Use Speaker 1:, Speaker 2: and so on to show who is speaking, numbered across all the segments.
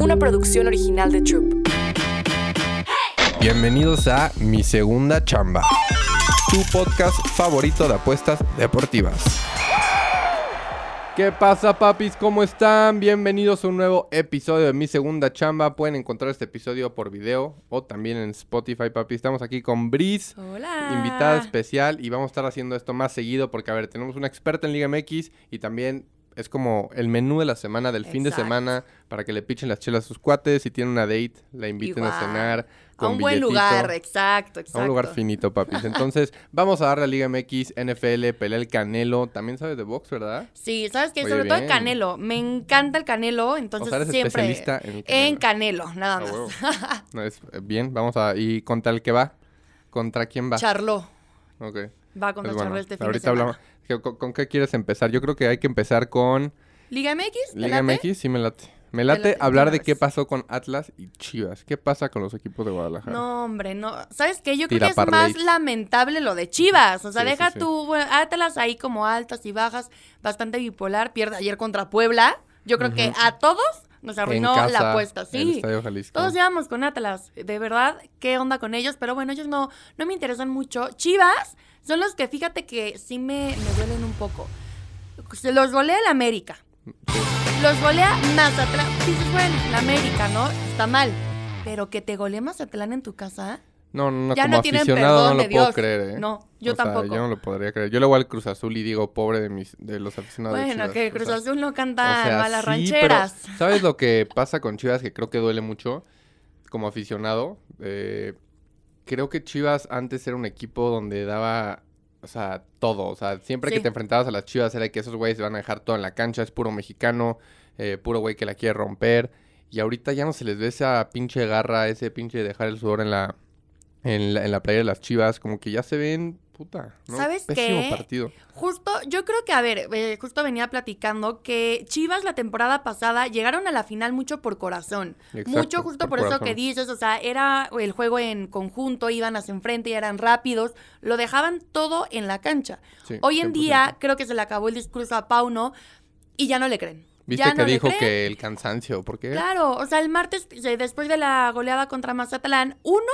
Speaker 1: una producción original de Troop.
Speaker 2: Bienvenidos a Mi Segunda Chamba, tu podcast favorito de apuestas deportivas. ¿Qué pasa, papis? ¿Cómo están? Bienvenidos a un nuevo episodio de Mi Segunda Chamba. Pueden encontrar este episodio por video o también en Spotify, papis. Estamos aquí con Brice,
Speaker 3: Hola.
Speaker 2: invitada especial, y vamos a estar haciendo esto más seguido porque, a ver, tenemos una experta en Liga MX y también es como el menú de la semana, del fin de semana, para que le pichen las chelas a sus cuates. Si tienen una date, la inviten a cenar.
Speaker 3: A un buen lugar, exacto, exacto.
Speaker 2: A un lugar finito, papis. Entonces, vamos a darle a Liga MX, NFL, pelea el Canelo. También sabes de box, ¿verdad?
Speaker 3: Sí, ¿sabes qué?
Speaker 2: Oye,
Speaker 3: Sobre todo el. Canelo. Me encanta el Canelo, entonces
Speaker 2: o sea, eres
Speaker 3: siempre...
Speaker 2: especialista en el
Speaker 3: En
Speaker 2: Canelo.
Speaker 3: Canelo, nada más.
Speaker 2: huevo. No, es, eh, bien, vamos a... ¿Y contra el que va? ¿Contra quién va?
Speaker 3: Charló.
Speaker 2: ok.
Speaker 3: Va contra
Speaker 2: Pues bueno,
Speaker 3: Charló este fin
Speaker 2: ahorita
Speaker 3: de semana.
Speaker 2: hablamos... ¿Con, con- con qué quieres empezar? Yo creo que hay que empezar con
Speaker 3: ¿Liga MX? ¿Te
Speaker 2: Liga? MX. Sí, me late. Me late
Speaker 3: late,
Speaker 2: hablar
Speaker 3: de
Speaker 2: qué pasó con Atlas y Chivas. ¿Qué pasa con los equipos de Guadalajara?
Speaker 3: No, hombre, no. ¿Sabes qué? Yo creo que es
Speaker 2: parlay.
Speaker 3: más lamentable lo de Chivas. O sea,
Speaker 2: Sí,
Speaker 3: deja
Speaker 2: sí.
Speaker 3: tu... Bueno, Atlas ahí como altas y bajas, bastante bipolar. Pierde ayer contra Puebla. Yo creo que a todos nos arruinó
Speaker 2: casa,
Speaker 3: la apuesta. Sí. Todos íbamos con Atlas, de verdad, qué onda con ellos, pero bueno, ellos no, no me interesan mucho. Chivas son los que fíjate que sí me, me duelen un poco. Los golea el América. Los golea Mazatlán. Dices, bueno, la América, ¿no? Está mal. Pero que te golee Mazatlán en tu casa.
Speaker 2: No, no, no,
Speaker 3: Ya
Speaker 2: como
Speaker 3: no tienen
Speaker 2: aficionado
Speaker 3: perdón
Speaker 2: no
Speaker 3: de
Speaker 2: lo puedo
Speaker 3: Dios.
Speaker 2: creer, ¿eh?
Speaker 3: No, yo
Speaker 2: O sea,
Speaker 3: tampoco.
Speaker 2: yo no lo podría creer. Yo le voy al Cruz Azul y digo, pobre de mis de los aficionados de
Speaker 3: Bueno,
Speaker 2: Chivas.
Speaker 3: que
Speaker 2: O
Speaker 3: Cruz
Speaker 2: sea,
Speaker 3: Azul no
Speaker 2: o
Speaker 3: canta
Speaker 2: sea,
Speaker 3: malas
Speaker 2: sí,
Speaker 3: rancheras.
Speaker 2: pero, ¿Sabes lo que pasa con Chivas que creo que duele mucho? Como aficionado. Eh, creo que Chivas antes era un equipo donde daba, o sea, todo. O sea, siempre que te enfrentabas a las Chivas era que esos güeyes se van a dejar todo en la cancha. Es puro mexicano, eh, puro güey que la quiere romper. Y ahorita ya no se les ve esa pinche garra, ese pinche dejar el sudor en la, en la, en la playa de las Chivas. Como que ya se ven, puta, ¿no?
Speaker 3: ¿Sabes
Speaker 2: Pésimo
Speaker 3: qué?
Speaker 2: partido.
Speaker 3: Justo, yo creo que, a ver, eh, justo venía platicando que Chivas la temporada pasada llegaron a la final mucho por corazón.
Speaker 2: Exacto,
Speaker 3: mucho justo
Speaker 2: por
Speaker 3: por, eso que dices, o sea, era el juego en conjunto, iban hacia enfrente y eran rápidos, lo dejaban todo en la cancha.
Speaker 2: Sí,
Speaker 3: Hoy en
Speaker 2: 100%.
Speaker 3: día creo que se le acabó el discurso a Pauno y ya no le creen.
Speaker 2: ¿Viste
Speaker 3: Ya
Speaker 2: que
Speaker 3: no
Speaker 2: dijo que el cansancio? ¿Por qué?
Speaker 3: Claro, o sea, el martes, después de la goleada contra Mazatlán, uno,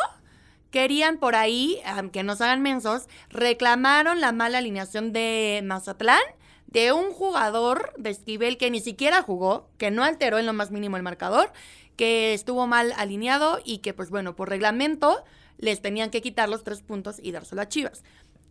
Speaker 3: querían por ahí, aunque nos hagan mensos, reclamaron la mala alineación de Mazatlán de un jugador de Esquivel que ni siquiera jugó, que no alteró en lo más mínimo el marcador, que estuvo mal alineado y que, pues bueno, por reglamento les tenían que quitar los tres puntos y dárselo a Chivas.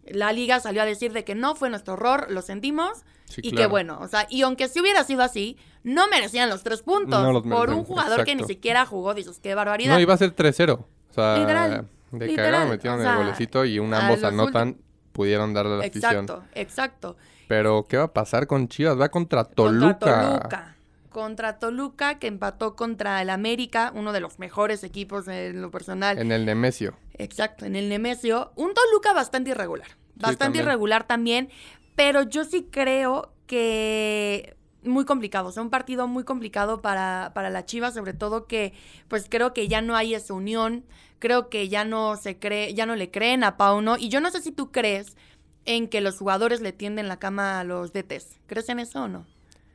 Speaker 3: La liga salió a decir de que no fue nuestro error, lo sentimos,
Speaker 2: Sí,
Speaker 3: y que bueno, o sea, y aunque si hubiera sido así, no merecían los tres puntos
Speaker 2: No los
Speaker 3: por un jugador que ni siquiera jugó, dices, qué barbaridad.
Speaker 2: No, iba a ser 3-0. O sea,
Speaker 3: Literal,
Speaker 2: de
Speaker 3: literal,
Speaker 2: metieron
Speaker 3: o
Speaker 2: el golecito y un ambos anotan, pudieron darle la afición.
Speaker 3: exacto, exacto.
Speaker 2: Pero, ¿qué va a pasar con Chivas? Va contra Toluca.
Speaker 3: Contra Toluca. Contra Toluca, que empató contra el América, uno de los mejores equipos en lo personal.
Speaker 2: En el Nemesio.
Speaker 3: Exacto, en el Nemesio. Un Toluca bastante irregular. Bastante
Speaker 2: también.
Speaker 3: irregular también. Pero yo sí creo que muy complicado. O sea, un partido muy complicado para, para la Chivas, sobre todo que, pues creo que ya no hay esa unión. Creo que ya no se cree, ya no le creen a Pauno. Y yo no sé si tú crees en que los jugadores le tienden la cama a los DTs. ¿Crees en eso o no?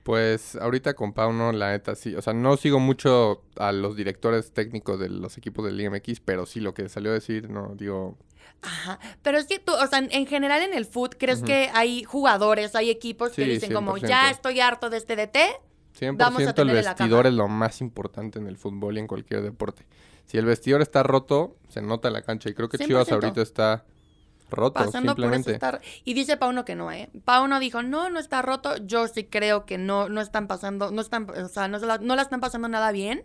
Speaker 2: Pues ahorita con Pauno, la neta sí. O sea, no sigo mucho a los directores técnicos de los equipos del Liga MX, pero sí lo que salió a decir, no, digo.
Speaker 3: Ajá. Pero es que tú, o sea, en general en el foot, ¿crees que hay jugadores, hay equipos que
Speaker 2: Sí,
Speaker 3: dicen como,
Speaker 2: 100%.
Speaker 3: ya estoy harto de este DT?
Speaker 2: 100%
Speaker 3: Vamos a
Speaker 2: el vestidor es lo más importante en el fútbol y en cualquier deporte. Si el vestidor está roto, se nota en la cancha. Y creo que Chivas
Speaker 3: 100%.
Speaker 2: ahorita está roto,
Speaker 3: Pasando por eso
Speaker 2: simplemente.
Speaker 3: estar. Y dice Pauno que no, ¿eh? Pauno dijo, no, no está roto. Yo sí creo que no, no están pasando, no están, o sea, no, se la, no la están pasando nada bien.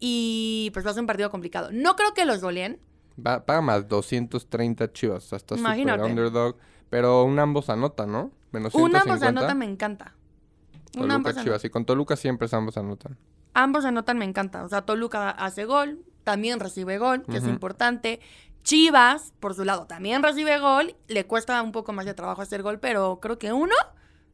Speaker 3: Y pues va a ser un partido complicado. No creo que los goleen.
Speaker 2: Va, paga más 230 Chivas. Está súper
Speaker 3: Imagínate.
Speaker 2: underdog. Pero un ambos anota, ¿no? Menos
Speaker 3: Una
Speaker 2: 150.
Speaker 3: ambos anota me encanta. Un
Speaker 2: Toluca,
Speaker 3: ambos anota.
Speaker 2: Chivas. Y con Toluca siempre es ambos anotan.
Speaker 3: Ambos anotan, me encanta. O sea, Toluca hace gol, también recibe gol, que es importante. Chivas, por su lado, también recibe gol. Le cuesta un poco más de trabajo hacer gol, pero creo que uno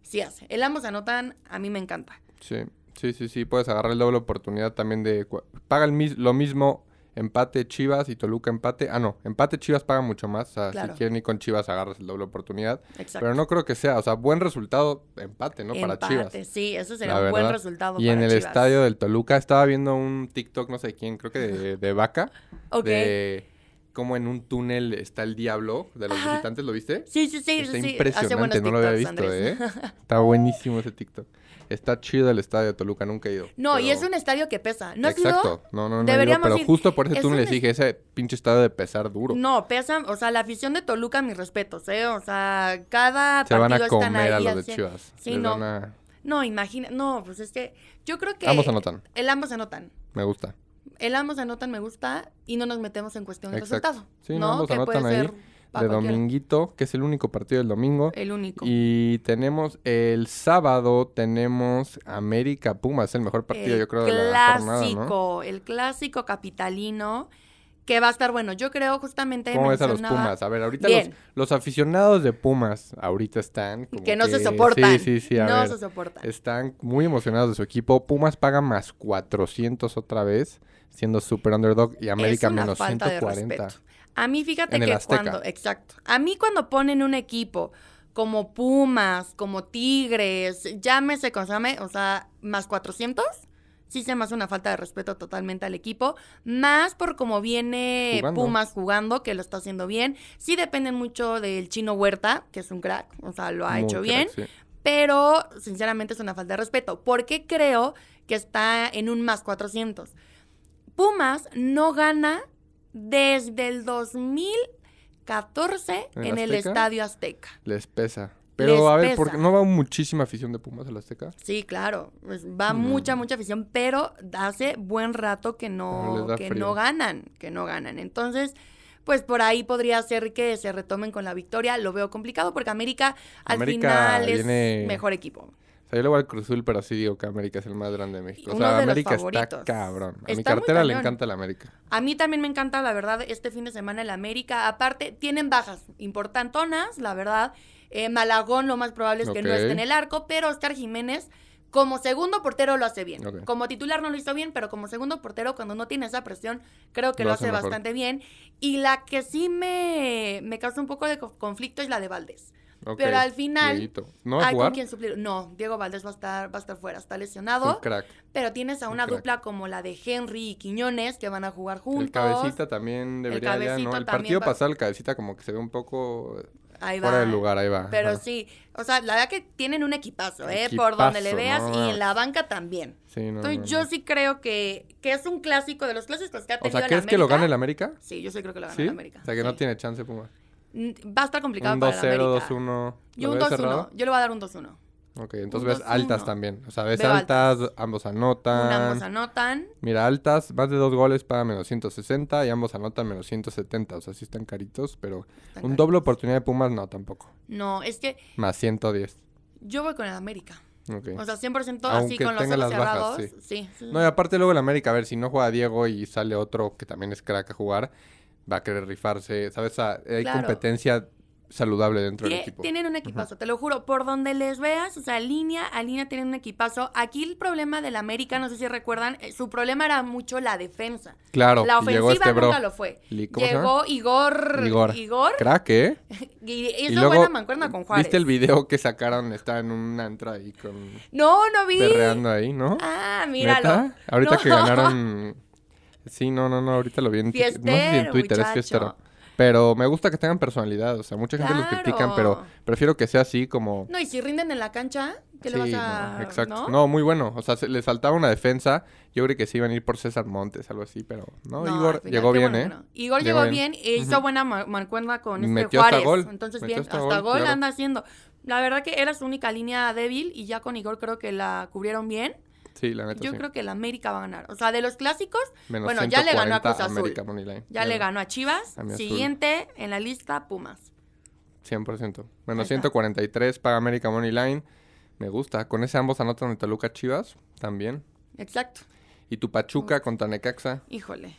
Speaker 3: sí hace. El ambos anotan, a mí me encanta.
Speaker 2: Sí, sí, sí, sí. Puedes agarrar el doble oportunidad también de... Paga el mis- lo mismo empate Chivas y Toluca empate. Ah, no, empate Chivas paga mucho más. O sea,
Speaker 3: Claro.
Speaker 2: si quieren ir con Chivas, agarras el doble oportunidad.
Speaker 3: Exacto.
Speaker 2: Pero no creo que sea, o sea, buen resultado, empate, ¿no? Para
Speaker 3: Empate,
Speaker 2: Chivas.
Speaker 3: Sí, eso sería un buen resultado
Speaker 2: Y
Speaker 3: para
Speaker 2: en el
Speaker 3: Chivas.
Speaker 2: estadio del Toluca estaba viendo un TikTok, no sé quién, creo que de, de Vaca,
Speaker 3: Ok.
Speaker 2: de cómo en un túnel está el diablo de los
Speaker 3: Ajá.
Speaker 2: visitantes, ¿lo viste?
Speaker 3: Sí, sí, sí.
Speaker 2: Está
Speaker 3: sí,
Speaker 2: impresionante, no lo había visto, ¿eh? Está buenísimo ese TikTok. Está chido el estadio de Toluca, nunca he ido.
Speaker 3: No, y es un estadio que pesa. ¿No has ido?
Speaker 2: Exacto. No, no, no. he ido,
Speaker 3: Deberíamos
Speaker 2: pero
Speaker 3: ir.
Speaker 2: justo por ese
Speaker 3: Es
Speaker 2: túnel
Speaker 3: un
Speaker 2: les dije, ese pinche estadio de pesar duro.
Speaker 3: No, pesa, o sea, la afición de Toluca, mis respetos, ¿eh? O sea, cada
Speaker 2: Se van a
Speaker 3: partido
Speaker 2: comer a los de. Chivas.
Speaker 3: Sí,
Speaker 2: Les
Speaker 3: no.
Speaker 2: van a-
Speaker 3: No, imagina, no, pues es que yo creo que...
Speaker 2: Ambos anotan.
Speaker 3: El ambos anotan.
Speaker 2: Me gusta.
Speaker 3: El ambos anotan me gusta y no nos metemos en cuestión de resultado.
Speaker 2: Sí, no, ambos
Speaker 3: que puede
Speaker 2: anotan ahí
Speaker 3: ser
Speaker 2: de dominguito, que es el único partido del domingo.
Speaker 3: El único.
Speaker 2: Y tenemos el sábado, tenemos América Pumas, el mejor partido,
Speaker 3: el
Speaker 2: yo creo, de la jornada,
Speaker 3: clásico,
Speaker 2: ¿no?
Speaker 3: el clásico capitalino, que va a estar bueno. Yo creo justamente
Speaker 2: ¿Cómo ves a los Pumas? A ver, ahorita los, los aficionados de Pumas ahorita están como
Speaker 3: que no se soportan.
Speaker 2: Sí, sí, sí, a
Speaker 3: no
Speaker 2: ver.
Speaker 3: se soportan.
Speaker 2: Están muy emocionados de su equipo. Pumas paga más 400 otra vez, siendo super underdog. Y América
Speaker 3: es una
Speaker 2: menos
Speaker 3: falta de
Speaker 2: 140.
Speaker 3: respeto. A mí, fíjate
Speaker 2: En
Speaker 3: que cuando, exacto. A mí cuando ponen un equipo como Pumas, como Tigres, llámese, como se llame, o sea, más 400, sí se me hace una falta de respeto totalmente al equipo, más por cómo viene
Speaker 2: Jugando.
Speaker 3: Pumas jugando, que lo está haciendo bien. Sí depende mucho del Chino Huerta, que es un crack, o sea, lo ha
Speaker 2: Muy
Speaker 3: hecho
Speaker 2: crack,
Speaker 3: bien,
Speaker 2: sí.
Speaker 3: pero sinceramente es una falta de respeto. porque creo que está en un más 400? Pumas no gana desde el 2014
Speaker 2: ¿En
Speaker 3: en, el? Estadio Azteca.
Speaker 2: Les pesa. Pero
Speaker 3: Les
Speaker 2: a ver,
Speaker 3: pesa.
Speaker 2: ¿por qué no va muchísima afición de Pumas a la Azteca?
Speaker 3: Sí, claro, pues va
Speaker 2: Mm.
Speaker 3: mucha, mucha afición, pero hace buen rato que
Speaker 2: No,
Speaker 3: que
Speaker 2: frío.
Speaker 3: no ganan, que no ganan. Entonces, pues por ahí podría ser que se retomen con la victoria. Lo veo complicado porque América al
Speaker 2: América
Speaker 3: final es
Speaker 2: viene-
Speaker 3: mejor equipo.
Speaker 2: Sea, yo le voy al Cruz Azul, pero sí digo que América es el más grande de México. O sea, América está cabrón. A mi
Speaker 3: Está
Speaker 2: cartera le encanta la América.
Speaker 3: A mí también me encanta, la verdad, este fin de semana el América. Aparte, tienen bajas importantonas, la verdad. Eh, Malagón lo más probable es que no esté en el arco, pero Oscar Jiménez como segundo portero lo hace bien. Como titular no lo hizo bien, pero como segundo portero, cuando no tiene esa presión, creo que
Speaker 2: Lo
Speaker 3: lo,
Speaker 2: hace mejor.
Speaker 3: bastante bien. Y la que sí me, me causa un poco de co- conflicto es la de Valdés. Pero al final,
Speaker 2: Dieguito. ¿No
Speaker 3: Hay
Speaker 2: jugar?
Speaker 3: con quién suplir. No, Diego Valdés va a estar, va a estar fuera, está
Speaker 2: Un
Speaker 3: lesionado.
Speaker 2: crack.
Speaker 3: Pero tienes a
Speaker 2: Un
Speaker 3: una dupla como la de Henry y Quiñones que van a jugar juntos.
Speaker 2: El cabecita también debería ya, ¿no? El partido
Speaker 3: va-
Speaker 2: pasado, el cabecita como que se ve un poco
Speaker 3: Ahí
Speaker 2: fuera
Speaker 3: va.
Speaker 2: de lugar, ahí va.
Speaker 3: Pero sí, o sea, la verdad que tienen un equipazo, ¿eh? Por donde le veas
Speaker 2: no
Speaker 3: y en la banca también.
Speaker 2: Sí, no,
Speaker 3: Entonces
Speaker 2: no,
Speaker 3: yo sí creo que, que es un clásico de los clásicos que ha
Speaker 2: O
Speaker 3: tenido
Speaker 2: sea,
Speaker 3: el
Speaker 2: ¿crees que lo gane el América?
Speaker 3: Sí, yo sí creo que lo gana
Speaker 2: ¿Sí?
Speaker 3: el América.
Speaker 2: O sea, que no tiene chance Puma.
Speaker 3: Va a estar complicado
Speaker 2: Un
Speaker 3: para el
Speaker 2: 2-0,
Speaker 3: América.
Speaker 2: 2-1.
Speaker 3: Yo
Speaker 2: ¿Lo
Speaker 3: un
Speaker 2: ves
Speaker 3: 2-1.
Speaker 2: cerrado?
Speaker 3: Yo le voy a dar un 2-1.
Speaker 2: Ok, entonces
Speaker 3: Un
Speaker 2: ves altas
Speaker 3: 2-1.
Speaker 2: también. O sea, ves
Speaker 3: Veo
Speaker 2: altas,
Speaker 3: altas.
Speaker 2: ambos
Speaker 3: Un
Speaker 2: anotan.
Speaker 3: ambos anotan.
Speaker 2: Mira, altas, más de dos goles paga menos 160 y ambos anotan menos 170. O sea, sí están caritos, pero
Speaker 3: Están
Speaker 2: un
Speaker 3: caritos.
Speaker 2: doble oportunidad de Pumas no tampoco.
Speaker 3: No, es que
Speaker 2: Más 110.
Speaker 3: yo voy con el América.
Speaker 2: Ok.
Speaker 3: O sea, 100% así
Speaker 2: Aunque
Speaker 3: con los ojos
Speaker 2: las bajas,
Speaker 3: cerrados.
Speaker 2: sí.
Speaker 3: sí. sí.
Speaker 2: No, y aparte luego el América, a ver, si no juega Diego y sale otro que también es crack a jugar, va a querer rifarse. ¿Sabes? Hay
Speaker 3: Claro.
Speaker 2: competencia saludable dentro del equipo.
Speaker 3: Tienen un equipazo, te lo juro. Por donde les veas, o sea, línea a línea tienen un equipazo. Aquí el problema del América, no sé si recuerdan, eh, su problema era mucho la defensa.
Speaker 2: Claro,
Speaker 3: la
Speaker 2: llegó
Speaker 3: ofensiva
Speaker 2: este bro.
Speaker 3: nunca lo fue. Llegó Igor.
Speaker 2: Igor.
Speaker 3: Igor.
Speaker 2: Crack, ¿eh?
Speaker 3: Y
Speaker 2: y luego,
Speaker 3: buena mancuerna con Juárez.
Speaker 2: ¿viste el video que sacaron? Está en una entrada ahí con...
Speaker 3: No, no vi.
Speaker 2: Perreando ahí, ¿no?
Speaker 3: Ah, míralo.
Speaker 2: ¿Neta? Ahorita
Speaker 3: No.
Speaker 2: que ganaron... Sí, no, no, no, ahorita lo vi en... No sé si en Twitter, es fiestero. Pero me gusta que tengan personalidad, o sea, mucha gente los critican, pero
Speaker 3: Claro.
Speaker 2: prefiero que sea así como...
Speaker 3: No, y si rinden en la cancha, ¿qué le vas
Speaker 2: Sí,
Speaker 3: a...?
Speaker 2: no, exacto.
Speaker 3: ¿no?
Speaker 2: ¿no? muy bueno. O sea, se- les faltaba una defensa. Yo creo que se iban a ir por César Montes, algo así, pero no,
Speaker 3: No,
Speaker 2: Igor
Speaker 3: final,
Speaker 2: llegó bien,
Speaker 3: bueno
Speaker 2: ¿eh?
Speaker 3: Igor
Speaker 2: Llegó bien.
Speaker 3: e hizo buena ma- mancuerna con este
Speaker 2: Metió hasta
Speaker 3: Juárez.
Speaker 2: gol.
Speaker 3: Entonces,
Speaker 2: Metió
Speaker 3: bien,
Speaker 2: hasta
Speaker 3: hasta,
Speaker 2: gol,
Speaker 3: gol,
Speaker 2: claro.
Speaker 3: anda haciendo. La verdad que era su única línea débil y ya con Igor creo que la cubrieron bien.
Speaker 2: Sí, la neta
Speaker 3: Yo
Speaker 2: sí.
Speaker 3: creo que el América va a ganar. O sea, de los clásicos,
Speaker 2: Menos
Speaker 3: bueno, ya le ganó a
Speaker 2: 140
Speaker 3: Cruz Azul.
Speaker 2: América
Speaker 3: ya le ganó a Chivas.
Speaker 2: A.
Speaker 3: Siguiente en la lista, Pumas.
Speaker 2: 100%.
Speaker 3: Ahí
Speaker 2: Menos
Speaker 3: está.
Speaker 2: 143 para América Moneyline. Me gusta. Con ese ambos anotan de Toluca Chivas también.
Speaker 3: Exacto.
Speaker 2: Y tu Pachuca contra Necaxa.
Speaker 3: Híjole.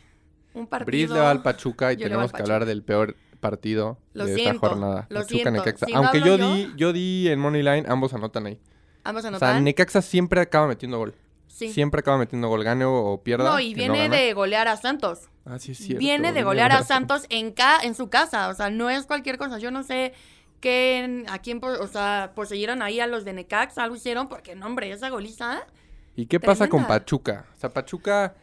Speaker 3: Un partido.
Speaker 2: Bris le va al Pachuca y
Speaker 3: Yo
Speaker 2: tenemos que hablar del peor partido
Speaker 3: Lo
Speaker 2: de
Speaker 3: siento,
Speaker 2: esta jornada.
Speaker 3: lo
Speaker 2: Pachuca
Speaker 3: siento.
Speaker 2: Necaxa.
Speaker 3: Si
Speaker 2: Aunque yo,
Speaker 3: yo-
Speaker 2: di, yo di en Moneyline, ambos anotan ahí.
Speaker 3: Ambos
Speaker 2: O sea,
Speaker 3: anotan.
Speaker 2: Necaxa siempre acaba metiendo gol.
Speaker 3: Sí.
Speaker 2: Siempre acaba metiendo gol, gane o, o pierda.
Speaker 3: No, y
Speaker 2: que
Speaker 3: viene de golear a Santos.
Speaker 2: Ah, sí, es cierto.
Speaker 3: viene de golear a Santos en, ca en su casa. O sea, no es cualquier cosa. Yo no sé qué, a quién, o sea, poseyeron ahí a los de Necax, algo hicieron, porque no, hombre, esa goliza.
Speaker 2: ¿Y qué pasa con. Pachuca? O sea, Pachuca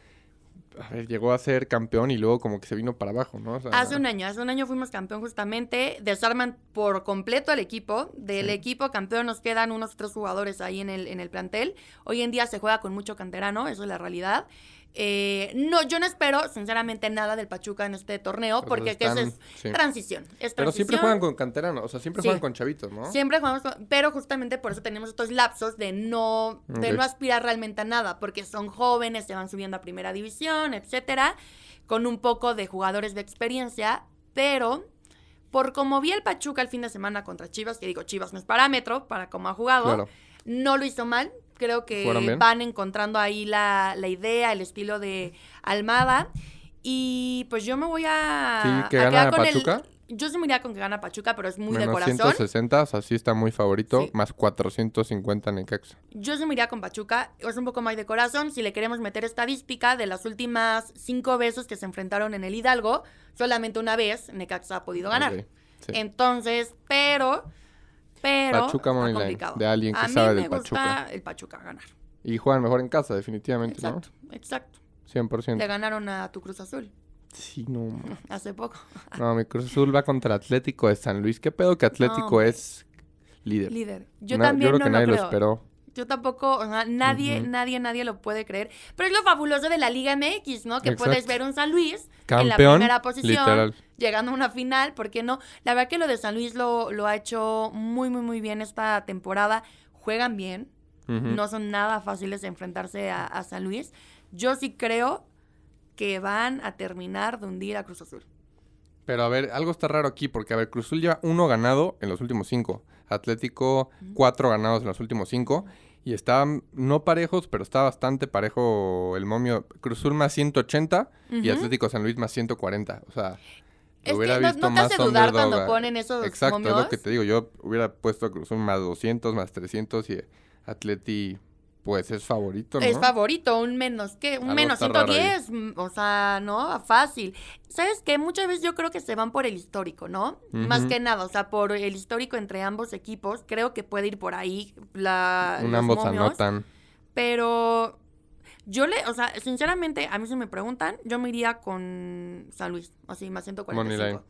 Speaker 2: a ver, llegó a ser campeón y luego como que se vino para abajo, ¿no? O sea,
Speaker 3: Hace un año, hace un año fuimos campeón justamente, desarman por completo al equipo, del
Speaker 2: Sí.
Speaker 3: equipo campeón nos quedan unos tres jugadores ahí en el, en el plantel, hoy en día se juega con mucho canterano, eso es la realidad. Eh, no, yo no espero sinceramente nada del Pachuca en este torneo, porque que eso
Speaker 2: están-
Speaker 3: es
Speaker 2: sí.
Speaker 3: transición, es
Speaker 2: Pero siempre juegan con canteranos, o sea, siempre
Speaker 3: Sí.
Speaker 2: juegan con chavitos, ¿no?
Speaker 3: Siempre jugamos con- pero justamente por eso tenemos estos lapsos de no, de no aspirar realmente a nada, porque son jóvenes, se van subiendo a primera división, etcétera, con un poco de jugadores de experiencia, pero por como vi el Pachuca el fin de semana contra Chivas, que digo, Chivas no es parámetro para cómo ha jugado,
Speaker 2: Claro.
Speaker 3: no lo hizo mal. Creo que van encontrando ahí la, la idea, el estilo de Almada. Y pues yo me voy a.
Speaker 2: Sí, que
Speaker 3: a
Speaker 2: gana
Speaker 3: con el-
Speaker 2: Pachuca.
Speaker 3: yo sí me iría con que gana Pachuca, pero es muy de
Speaker 2: Menos
Speaker 3: corazón.
Speaker 2: 160, o sea, sí está muy favorito,
Speaker 3: Sí.
Speaker 2: más 450 Necaxa.
Speaker 3: Yo sí me iría con Pachuca, es un poco más de corazón. Si le queremos meter estadística, de las últimas cinco veces que se enfrentaron en el Hidalgo, solamente una vez Necaxa ha podido ganar.
Speaker 2: Sí.
Speaker 3: Entonces, pero, pero
Speaker 2: Pachuca
Speaker 3: está
Speaker 2: Moneyline,
Speaker 3: complicado.
Speaker 2: de alguien que
Speaker 3: a
Speaker 2: sabe
Speaker 3: mí
Speaker 2: del
Speaker 3: gusta
Speaker 2: Pachuca.
Speaker 3: el Pachuca ganar.
Speaker 2: Y juegan mejor en casa, definitivamente,
Speaker 3: Exacto, exacto.
Speaker 2: ¿no? 100%.
Speaker 3: Le ganaron a tu Cruz Azul
Speaker 2: Sí, no.
Speaker 3: hace poco.
Speaker 2: No, mi Cruz Azul va contra Atlético de San Luis. ¿Qué pedo que Atlético es líder?
Speaker 3: Líder. Yo también
Speaker 2: creo
Speaker 3: no
Speaker 2: que nadie lo
Speaker 3: creo.
Speaker 2: esperó.
Speaker 3: Yo tampoco, o sea, nadie,
Speaker 2: Ujú.
Speaker 3: nadie, nadie lo puede creer. Pero es lo fabuloso de la Liga MX, ¿no? Que puedes ver un San Luis en la
Speaker 2: Campeón,
Speaker 3: primera posición,
Speaker 2: literal.
Speaker 3: llegando a una final, ¿por qué no? La verdad que lo de San Luis lo, lo ha hecho muy, muy, muy bien esta temporada. Juegan bien, no son nada fáciles de enfrentarse a, a San Luis. Yo sí creo que van a terminar de hundir a Cruz Azul.
Speaker 2: Pero a ver, algo está raro aquí, porque a ver, Cruz Azul lleva uno ganado en los últimos cinco. Atlético, cuatro ganados en los últimos cinco. Y están no parejos, pero está bastante parejo el momio. Cruz Azul más 180 y
Speaker 3: Ujú.
Speaker 2: Atlético San Luis más 140. O sea,
Speaker 3: Es
Speaker 2: hubiera
Speaker 3: que no,
Speaker 2: visto
Speaker 3: no te
Speaker 2: más
Speaker 3: hace dudar cuando
Speaker 2: a-
Speaker 3: ponen esos
Speaker 2: Exacto, es lo que te digo. Yo hubiera puesto a Cruz Azul más 200, más 300 y Atleti, pues es favorito, ¿no?
Speaker 3: Es favorito, un menos, ¿qué? Un
Speaker 2: Algo
Speaker 3: menos
Speaker 2: está raro ahí.
Speaker 3: 110, mm, o sea, ¿no? Fácil. ¿Sabes qué? Muchas veces yo creo que se van por el histórico, ¿no? Más que nada, o sea, por el histórico entre ambos equipos, creo que puede ir por ahí la,
Speaker 2: Un
Speaker 3: los
Speaker 2: ambos
Speaker 3: momios,
Speaker 2: anotan.
Speaker 3: Pero yo le, o sea, sinceramente, a mí si me preguntan, yo me iría con San Luis, así, más 145.
Speaker 2: Moneyline.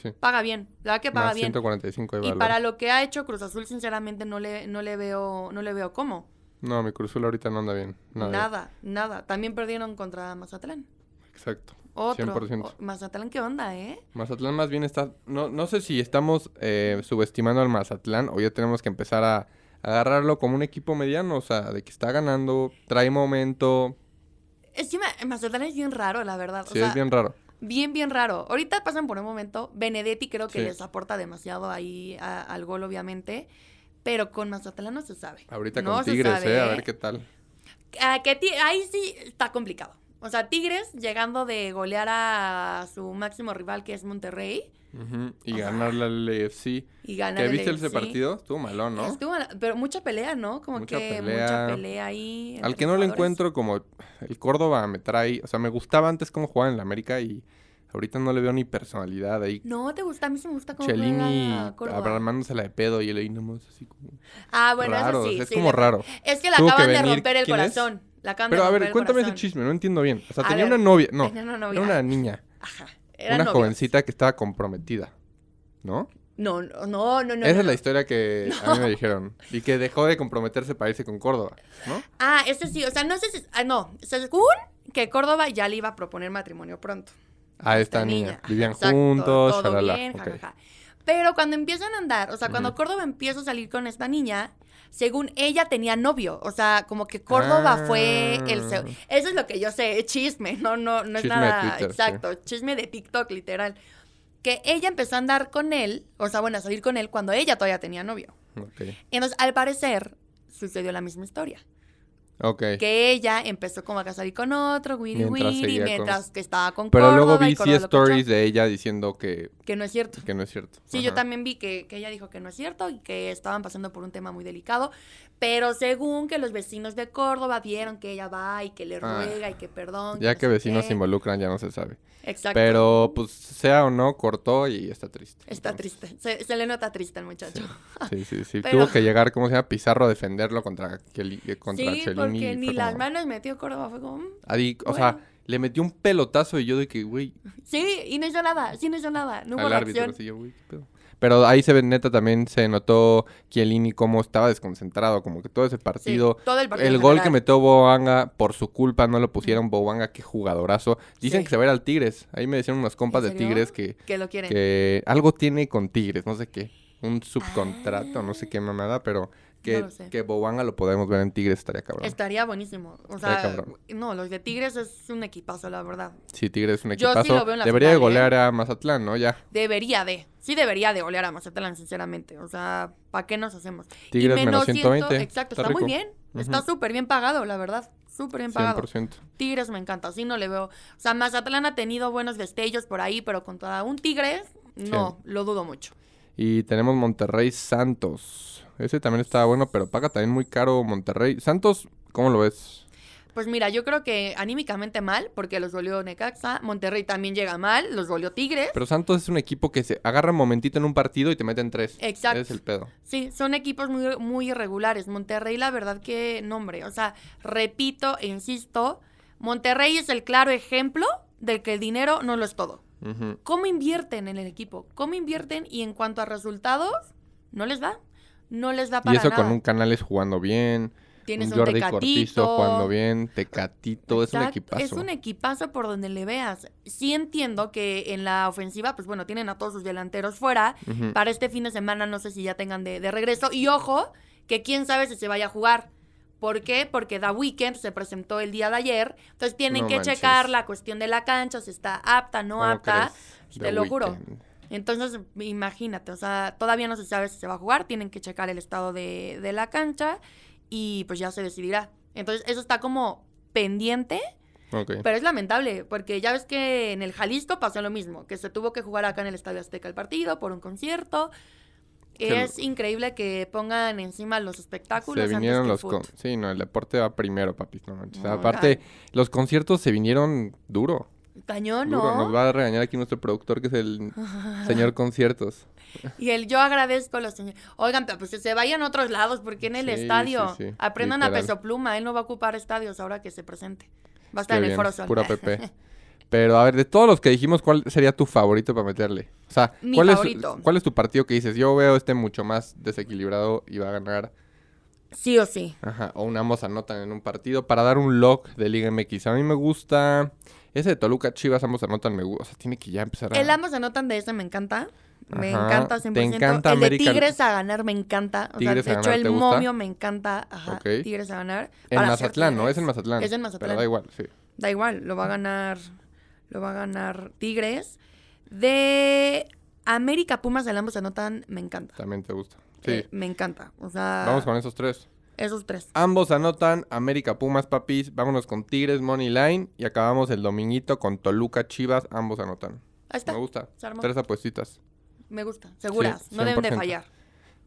Speaker 2: Sí.
Speaker 3: Paga bien, la verdad que paga
Speaker 2: Más
Speaker 3: bien.
Speaker 2: 145 de
Speaker 3: Y para lo que ha hecho Cruz Azul, sinceramente, no le, no le veo, no le veo cómo.
Speaker 2: No, mi Cruz Azul ahorita no anda bien. Nada.
Speaker 3: Nada, nada. También perdieron contra Mazatlán.
Speaker 2: Exacto.
Speaker 3: Otro.
Speaker 2: 100%.
Speaker 3: O- Mazatlán, ¿qué onda, eh?
Speaker 2: Mazatlán más bien está... No, no sé si estamos eh, subestimando al Mazatlán o ya tenemos que empezar a agarrarlo como un equipo mediano. O sea, de que está ganando, trae momento.
Speaker 3: Es que Ma- Mazatlán es bien raro, la verdad. O
Speaker 2: Sí,
Speaker 3: sea,
Speaker 2: es bien raro.
Speaker 3: bien, bien raro. Ahorita pasan por un momento. Benedetti creo que
Speaker 2: Sí.
Speaker 3: les aporta demasiado ahí a- al gol, obviamente. Pero con Mazatlán no se sabe.
Speaker 2: Ahorita
Speaker 3: No
Speaker 2: con Tigres, eh, a ver qué tal.
Speaker 3: Ah, que ahí sí está complicado. O sea, Tigres llegando de golear a su máximo rival, que es Monterrey,
Speaker 2: Y ganarle al LFC.
Speaker 3: y ganar
Speaker 2: ¿Qué viste ese partido? Estuvo malón, ¿no?
Speaker 3: Estuvo- pero mucha pelea, ¿no? Como
Speaker 2: Mucha
Speaker 3: que
Speaker 2: pelea.
Speaker 3: mucha pelea ahí.
Speaker 2: Al que no le encuentro como el Córdoba me trae, o sea, me gustaba antes cómo jugaba en la América y ahorita no le veo ni personalidad ahí.
Speaker 3: No, ¿te gusta? A mí sí me gusta juega Córdoba.
Speaker 2: armándosela de pedo y él ahí nomás así como
Speaker 3: Ah, bueno,
Speaker 2: raro,
Speaker 3: eso
Speaker 2: o
Speaker 3: sí.
Speaker 2: sea, es como raro.
Speaker 3: Es que
Speaker 2: que
Speaker 3: acaban de romper el corazón. Le acaban
Speaker 2: Pero
Speaker 3: de
Speaker 2: a ver, cuéntame ese chisme, no entiendo bien. O sea,
Speaker 3: A
Speaker 2: tenía
Speaker 3: ver,
Speaker 2: una novia, no,
Speaker 3: tenía una novia.
Speaker 2: era una niña,
Speaker 3: Ajá. Eran
Speaker 2: una
Speaker 3: novios.
Speaker 2: jovencita que estaba comprometida, ¿no?
Speaker 3: No, no, no, no.
Speaker 2: Esa
Speaker 3: no.
Speaker 2: es la historia que a mí me dijeron. Y que dejó de comprometerse para irse con Córdoba, ¿no?
Speaker 3: Ah, ese sí, o sea, no sé si. Ah, no. Según que Córdoba ya le iba a proponer matrimonio pronto.
Speaker 2: A esta niña. Vivían
Speaker 3: exacto,
Speaker 2: juntos,
Speaker 3: todo
Speaker 2: shalala,
Speaker 3: bien. Pero cuando empiezan a andar, o sea, cuando. Córdoba empieza a salir con esta niña, según ella tenía novio, o sea, como que Córdoba fue el
Speaker 2: Ah.
Speaker 3: eso es lo que yo sé, chisme, no no no es
Speaker 2: Chisme de
Speaker 3: nada
Speaker 2: sí.
Speaker 3: exacto, chisme de TikTok literal. Que ella empezó a andar con él, o sea, bueno, a salir con él cuando ella todavía tenía novio.
Speaker 2: Ok.
Speaker 3: Entonces, al parecer, sucedió la misma historia.
Speaker 2: Ok.
Speaker 3: Que ella empezó como a salir con otro, Wiri
Speaker 2: Mientras
Speaker 3: Wiri,
Speaker 2: con-
Speaker 3: mientras que estaba con
Speaker 2: Pero luego
Speaker 3: Córdoba y
Speaker 2: vi sí stories de ella diciendo que,
Speaker 3: Que no es cierto.
Speaker 2: que no es cierto.
Speaker 3: Sí, yo también vi que, que ella dijo que no es cierto y que estaban pasando por un tema muy delicado, pero según que los vecinos de Córdoba vieron que ella va y que le
Speaker 2: Ah.
Speaker 3: ruega y que perdón.
Speaker 2: Ya
Speaker 3: no
Speaker 2: que vecinos
Speaker 3: qué.
Speaker 2: se involucran ya no se sabe.
Speaker 3: Exacto.
Speaker 2: Pero pues sea o no, cortó y está triste.
Speaker 3: Está
Speaker 2: Entonces,
Speaker 3: triste, se, se le nota triste al muchacho.
Speaker 2: Sí, sí, sí.
Speaker 3: Pero-
Speaker 2: Tuvo que llegar, ¿cómo se llama? Pizarro a defenderlo contra, Keli- eh, contra
Speaker 3: Sí,
Speaker 2: Chelini.
Speaker 3: porque ni las manos metió Córdoba, fue como... mm.
Speaker 2: Ahí, o sea, le metió un pelotazo y yo de que, güey,
Speaker 3: Sí, y no hizo nada, sí no hizo nada, no hubo
Speaker 2: al árbitro.
Speaker 3: reacción.
Speaker 2: así yo, güey, qué pedo. Pero ahí se ve neta también se notó Chiellini cómo estaba desconcentrado, como que todo ese
Speaker 3: Sí,
Speaker 2: partido.
Speaker 3: todo el partido
Speaker 2: el gol que metió Boanga, por su culpa no lo pusieron. Boanga, qué jugadorazo. Dicen
Speaker 3: Sí.
Speaker 2: que se va a ir al Tigres. Ahí me decían unos compas de. Tigres que,
Speaker 3: Que lo quieren.
Speaker 2: que algo tiene con Tigres, no sé qué. Un subcontrato, no sé qué mamada, pero que.
Speaker 3: No lo
Speaker 2: que lo podemos ver en Tigres estaría cabrón.
Speaker 3: Estaría buenísimo. O sea, no, los de Tigres es un equipazo, la verdad.
Speaker 2: Sí, Tigres es un
Speaker 3: Yo sí
Speaker 2: equipazo.
Speaker 3: lo veo en la
Speaker 2: Debería de
Speaker 3: final, ¿eh?
Speaker 2: golear a Mazatlán, ¿no? Ya.
Speaker 3: Debería de. Sí debería de golear a Mazatlán, sinceramente. O sea, ¿para qué nos hacemos?
Speaker 2: Tigres
Speaker 3: y
Speaker 2: menos 120.
Speaker 3: exacto,
Speaker 2: Está
Speaker 3: está, muy bien. Está súper bien pagado, la verdad. Súper bien pagado.
Speaker 2: 100%.
Speaker 3: Tigres me encanta, así no le veo. O sea, Mazatlán ha tenido buenos destellos por ahí, pero contra un Tigres, no, lo dudo mucho.
Speaker 2: Y tenemos Monterrey Santos. Ese también está bueno, pero paga también muy caro Monterrey. Santos, ¿cómo lo ves?
Speaker 3: Pues mira, yo creo que anímicamente mal, porque los goleó Necaxa. Monterrey también llega mal, los goleó Tigres.
Speaker 2: Pero Santos es un equipo que se agarra un momentito en un partido y te meten tres.
Speaker 3: Exacto.
Speaker 2: Es el pedo.
Speaker 3: Sí, son equipos muy, muy irregulares. Monterrey, la verdad que nombre. O sea, repito e insisto, Monterrey es el claro ejemplo del que el dinero no lo es todo. ¿Cómo invierten en el equipo? ¿Cómo invierten? Y en cuanto a resultados, no les da. No les da
Speaker 2: Y
Speaker 3: para
Speaker 2: eso
Speaker 3: nada.
Speaker 2: con un Canales jugando bien.
Speaker 3: Tienes
Speaker 2: un
Speaker 3: un,
Speaker 2: Jordi
Speaker 3: Tecatito.
Speaker 2: Cortizo jugando bien. Tecatito. Es un equipazo.
Speaker 3: Es un equipazo por donde le veas. Sí entiendo que en la ofensiva, pues bueno, tienen a todos sus delanteros fuera. Para este fin de semana no sé si ya tengan de, de regreso. Y ojo, que quién sabe si se vaya a jugar. ¿Por qué? Porque The Weeknd se presentó el día de ayer. Entonces tienen
Speaker 2: No
Speaker 3: que
Speaker 2: manches.
Speaker 3: checar la cuestión de la cancha, si está apta, no
Speaker 2: ¿Cómo
Speaker 3: apta. Te
Speaker 2: The
Speaker 3: lo juro. Entonces, imagínate, o sea, todavía no se sabe si se va a jugar, tienen que checar el estado de, de la cancha y pues ya se decidirá. Entonces, eso está como pendiente, pero es lamentable, porque ya ves que en el Jalisco pasó lo mismo, que se tuvo que jugar acá en el Estadio Azteca el partido por un concierto. Es increíble que pongan encima los espectáculos
Speaker 2: Se
Speaker 3: antes
Speaker 2: vinieron
Speaker 3: que
Speaker 2: los... con- Sí, no, el deporte va primero, papi. No.
Speaker 3: No,
Speaker 2: Aparte, los conciertos se vinieron duro.
Speaker 3: Cañón,
Speaker 2: duro.
Speaker 3: ¿no?
Speaker 2: Nos va a regañar aquí nuestro productor, que es el señor conciertos.
Speaker 3: Y el yo agradezco a los señores. Oigan, pues que se vayan a otros lados, porque en el
Speaker 2: Sí,
Speaker 3: estadio
Speaker 2: sí, sí,
Speaker 3: aprendan a peso pluma. Él no va a ocupar estadios ahora que se presente. Va a estar
Speaker 2: Qué
Speaker 3: en el
Speaker 2: bien,
Speaker 3: Foro Sol.
Speaker 2: Pura PP. Pero a ver, de todos los que dijimos, ¿cuál sería tu favorito para meterle? O sea,
Speaker 3: Mi
Speaker 2: ¿cuál,
Speaker 3: favorito.
Speaker 2: Es, ¿cuál es tu partido que dices? Yo veo este mucho más desequilibrado y va a ganar.
Speaker 3: Sí o sí.
Speaker 2: Ajá, o un ambos anotan en un partido para dar un lock de Liga MX. A mí me gusta. Ese de Toluca Chivas, ambos anotan, me gusta. O sea, tiene que ya empezar a.
Speaker 3: El ambos anotan de ese, me encanta. Me
Speaker 2: Ajá.
Speaker 3: encanta
Speaker 2: ¿Te
Speaker 3: 100%.
Speaker 2: encanta
Speaker 3: el de
Speaker 2: América?
Speaker 3: Tigres a ganar me encanta. O
Speaker 2: ¿Tigres
Speaker 3: sea, de hecho,
Speaker 2: ganar
Speaker 3: el
Speaker 2: te
Speaker 3: momio me encanta. Ajá. Tigres a ganar.
Speaker 2: En Mazatlán, ¿no? Es en. Mazatlán.
Speaker 3: Es en Mazatlán.
Speaker 2: Pero da igual, sí.
Speaker 3: Da igual, lo va a ganar. Lo va a ganar Tigres. De América Pumas, el ambos anotan, me encanta.
Speaker 2: También te gusta. Sí.
Speaker 3: Eh, me encanta. O sea,
Speaker 2: Vamos con esos tres.
Speaker 3: esos tres.
Speaker 2: Ambos anotan América Pumas, papis. Vámonos con Tigres, Money Line. Y acabamos el dominguito con Toluca Chivas. Ambos anotan.
Speaker 3: Ahí está.
Speaker 2: Me gusta. Tres apuestitas.
Speaker 3: Me gusta. Seguras.
Speaker 2: Sí,
Speaker 3: no deben de
Speaker 2: 100%.
Speaker 3: fallar.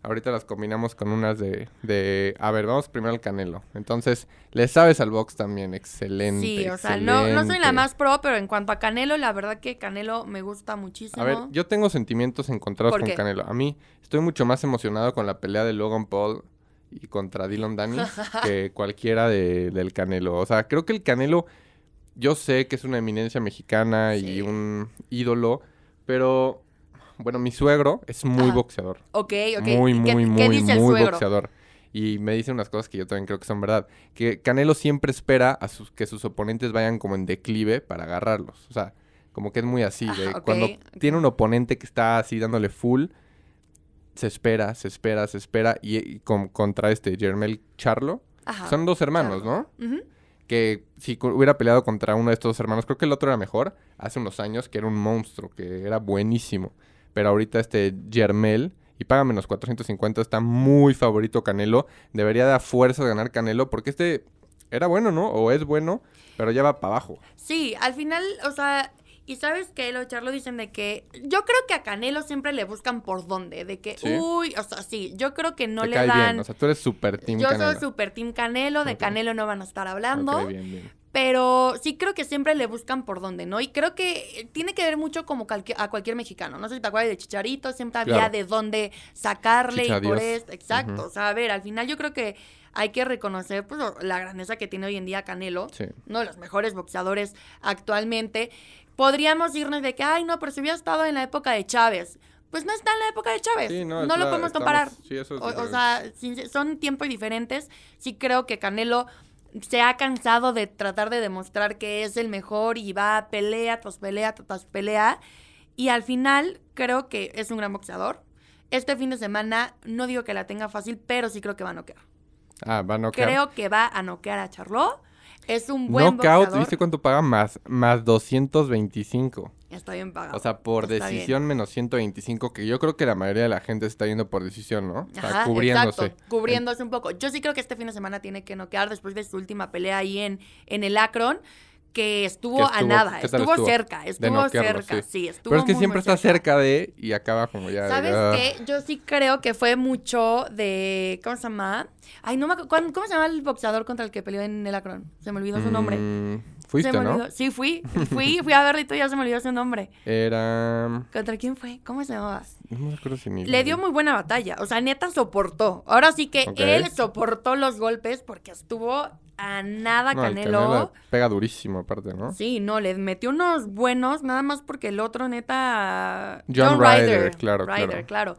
Speaker 2: Ahorita las combinamos con unas de, de... A ver, vamos primero al Canelo. Entonces, le sabes al box también. Excelente.
Speaker 3: Sí, o sea, no, no soy la más pro, pero en cuanto a Canelo, la verdad que Canelo me gusta muchísimo.
Speaker 2: A ver, yo tengo sentimientos encontrados
Speaker 3: ¿Por
Speaker 2: con
Speaker 3: qué?
Speaker 2: Canelo. A mí estoy mucho más emocionado con la pelea de Logan Paul y contra Dylan Danny que cualquiera de- del Canelo. O sea, creo que el Canelo, yo sé que es una eminencia mexicana
Speaker 3: Sí.
Speaker 2: y un ídolo, pero bueno, mi suegro es muy
Speaker 3: Ajá.
Speaker 2: boxeador.
Speaker 3: Ok, ok.
Speaker 2: Muy,
Speaker 3: ¿Qué-
Speaker 2: muy,
Speaker 3: ¿Qué,
Speaker 2: muy,
Speaker 3: dice el
Speaker 2: muy
Speaker 3: suegro?
Speaker 2: boxeador. Y me dice unas cosas que yo también creo que son verdad. Que Canelo siempre espera a sus, que sus oponentes vayan como en declive para agarrarlos. O sea, como que es muy así. de
Speaker 3: ok,
Speaker 2: Cuando tiene un oponente que está así dándole full, se espera, se espera, se espera. Y, y con- contra este Jermel Charlo.
Speaker 3: Ajá.
Speaker 2: Son dos hermanos. ¿no?
Speaker 3: Ujú.
Speaker 2: Que si hubiera peleado contra uno de estos hermanos, creo que el otro era mejor, hace unos años, que era un monstruo, que era buenísimo. Pero ahorita este Jermel, y paga menos 450, está muy favorito Canelo. Debería de a fuerza ganar Canelo, porque este era bueno, ¿no? O es bueno, pero ya va para abajo.
Speaker 3: Sí, al final, o sea, y sabes que lo Charlo dicen de que yo creo que a Canelo siempre le buscan por dónde, de que,
Speaker 2: ¿Sí?
Speaker 3: uy, o sea, sí, yo creo que no
Speaker 2: Te
Speaker 3: le
Speaker 2: cae
Speaker 3: dan.
Speaker 2: bien, o sea, tú eres super team
Speaker 3: yo
Speaker 2: Canelo.
Speaker 3: soy super team Canelo, de. Canelo no van a estar hablando.
Speaker 2: Ok, bien, bien.
Speaker 3: Pero sí creo que siempre le buscan por dónde, ¿no? Y creo que tiene que ver mucho como a cualquier mexicano. No sé si te acuerdas de Chicharito, siempre había de dónde sacarle y por esto. Exacto. O sea, a ver, al final yo creo que hay que reconocer pues, la grandeza que tiene hoy en día Canelo.
Speaker 2: Sí.
Speaker 3: Uno de los mejores boxeadores actualmente. Podríamos irnos de que, ay, no, pero si hubiera estado en la época de Chávez. Pues no está en la época de Chávez.
Speaker 2: Sí, no,
Speaker 3: no,
Speaker 2: es
Speaker 3: lo
Speaker 2: la-
Speaker 3: podemos
Speaker 2: estamos-
Speaker 3: comparar.
Speaker 2: sí, eso es
Speaker 3: o, sea, son tiempos diferentes. Sí creo que Canelo se ha cansado de tratar de demostrar que es el mejor y va pelea tras pelea tras pelea. Y al final creo que es un gran boxeador. Este fin de semana no digo que la tenga fácil, pero sí creo que va a noquear.
Speaker 2: Ah, va a noquear.
Speaker 3: Creo que va a noquear a Charlot. Es un buen
Speaker 2: Knockout,
Speaker 3: boxeador.
Speaker 2: ¿viste cuánto paga? Más, más 225.
Speaker 3: Está bien pagado.
Speaker 2: O sea, por
Speaker 3: Está
Speaker 2: decisión menos 125, que yo creo que la mayoría de la gente está yendo por decisión, ¿no? O sea,
Speaker 3: Ajá,
Speaker 2: cubriéndose.
Speaker 3: Exacto, cubriéndose un poco. Yo sí creo que este fin de semana tiene que noquear después de su última pelea ahí en, en el Akron, que estuvo,
Speaker 2: Que
Speaker 3: a nada,
Speaker 2: ¿qué tal
Speaker 3: estuvo,
Speaker 2: estuvo?
Speaker 3: cerca, estuvo cerca,
Speaker 2: sí.
Speaker 3: sí, estuvo
Speaker 2: Pero es que
Speaker 3: muy,
Speaker 2: siempre
Speaker 3: muy
Speaker 2: está
Speaker 3: cerca.
Speaker 2: cerca de y acaba como ya.
Speaker 3: ¿Sabes
Speaker 2: ya-
Speaker 3: qué? Yo sí creo que fue mucho de. ¿Cómo se llama? Ay, no me acu- ¿cuán- ¿Cómo se llama el boxeador contra el que peleó en el Akron? Se me olvidó su nombre.
Speaker 2: Mm, Fuiste,
Speaker 3: Se me
Speaker 2: ¿no?
Speaker 3: Sí, fui. Fui, fui a verlo y ya se me olvidó su nombre.
Speaker 2: Era.
Speaker 3: ¿Contra quién fue? ¿Cómo se llamaba?
Speaker 2: No me acuerdo si ni.
Speaker 3: Le dio muy buena batalla. O sea, neta soportó. Ahora sí que él soportó los golpes porque estuvo a nada
Speaker 2: No, el
Speaker 3: Canelo.
Speaker 2: Pega durísimo, aparte, ¿no?
Speaker 3: Sí, no, le metió unos buenos, nada más porque el otro, neta.
Speaker 2: John Ryder, claro,
Speaker 3: Ryder,
Speaker 2: claro.
Speaker 3: claro.